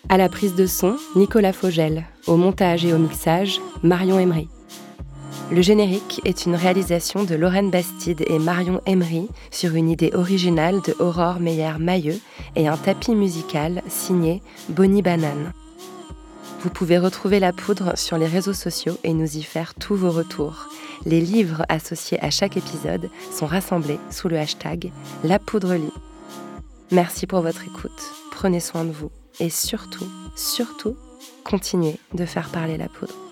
À la prise de son, Nicolas Fogel. Au montage et au mixage, Marion Emery. Le générique est une réalisation de Lorraine Bastide et Marion Emery sur une idée originale de Aurore Meyer-Mailleux et un tapis musical signé Bonnie Banane. Vous pouvez retrouver la poudre sur les réseaux sociaux et nous y faire tous vos retours. Les livres associés à chaque épisode sont rassemblés sous le hashtag La Poudre Lit. Merci pour votre écoute, prenez soin de vous et surtout, surtout, continuez de faire parler la poudre.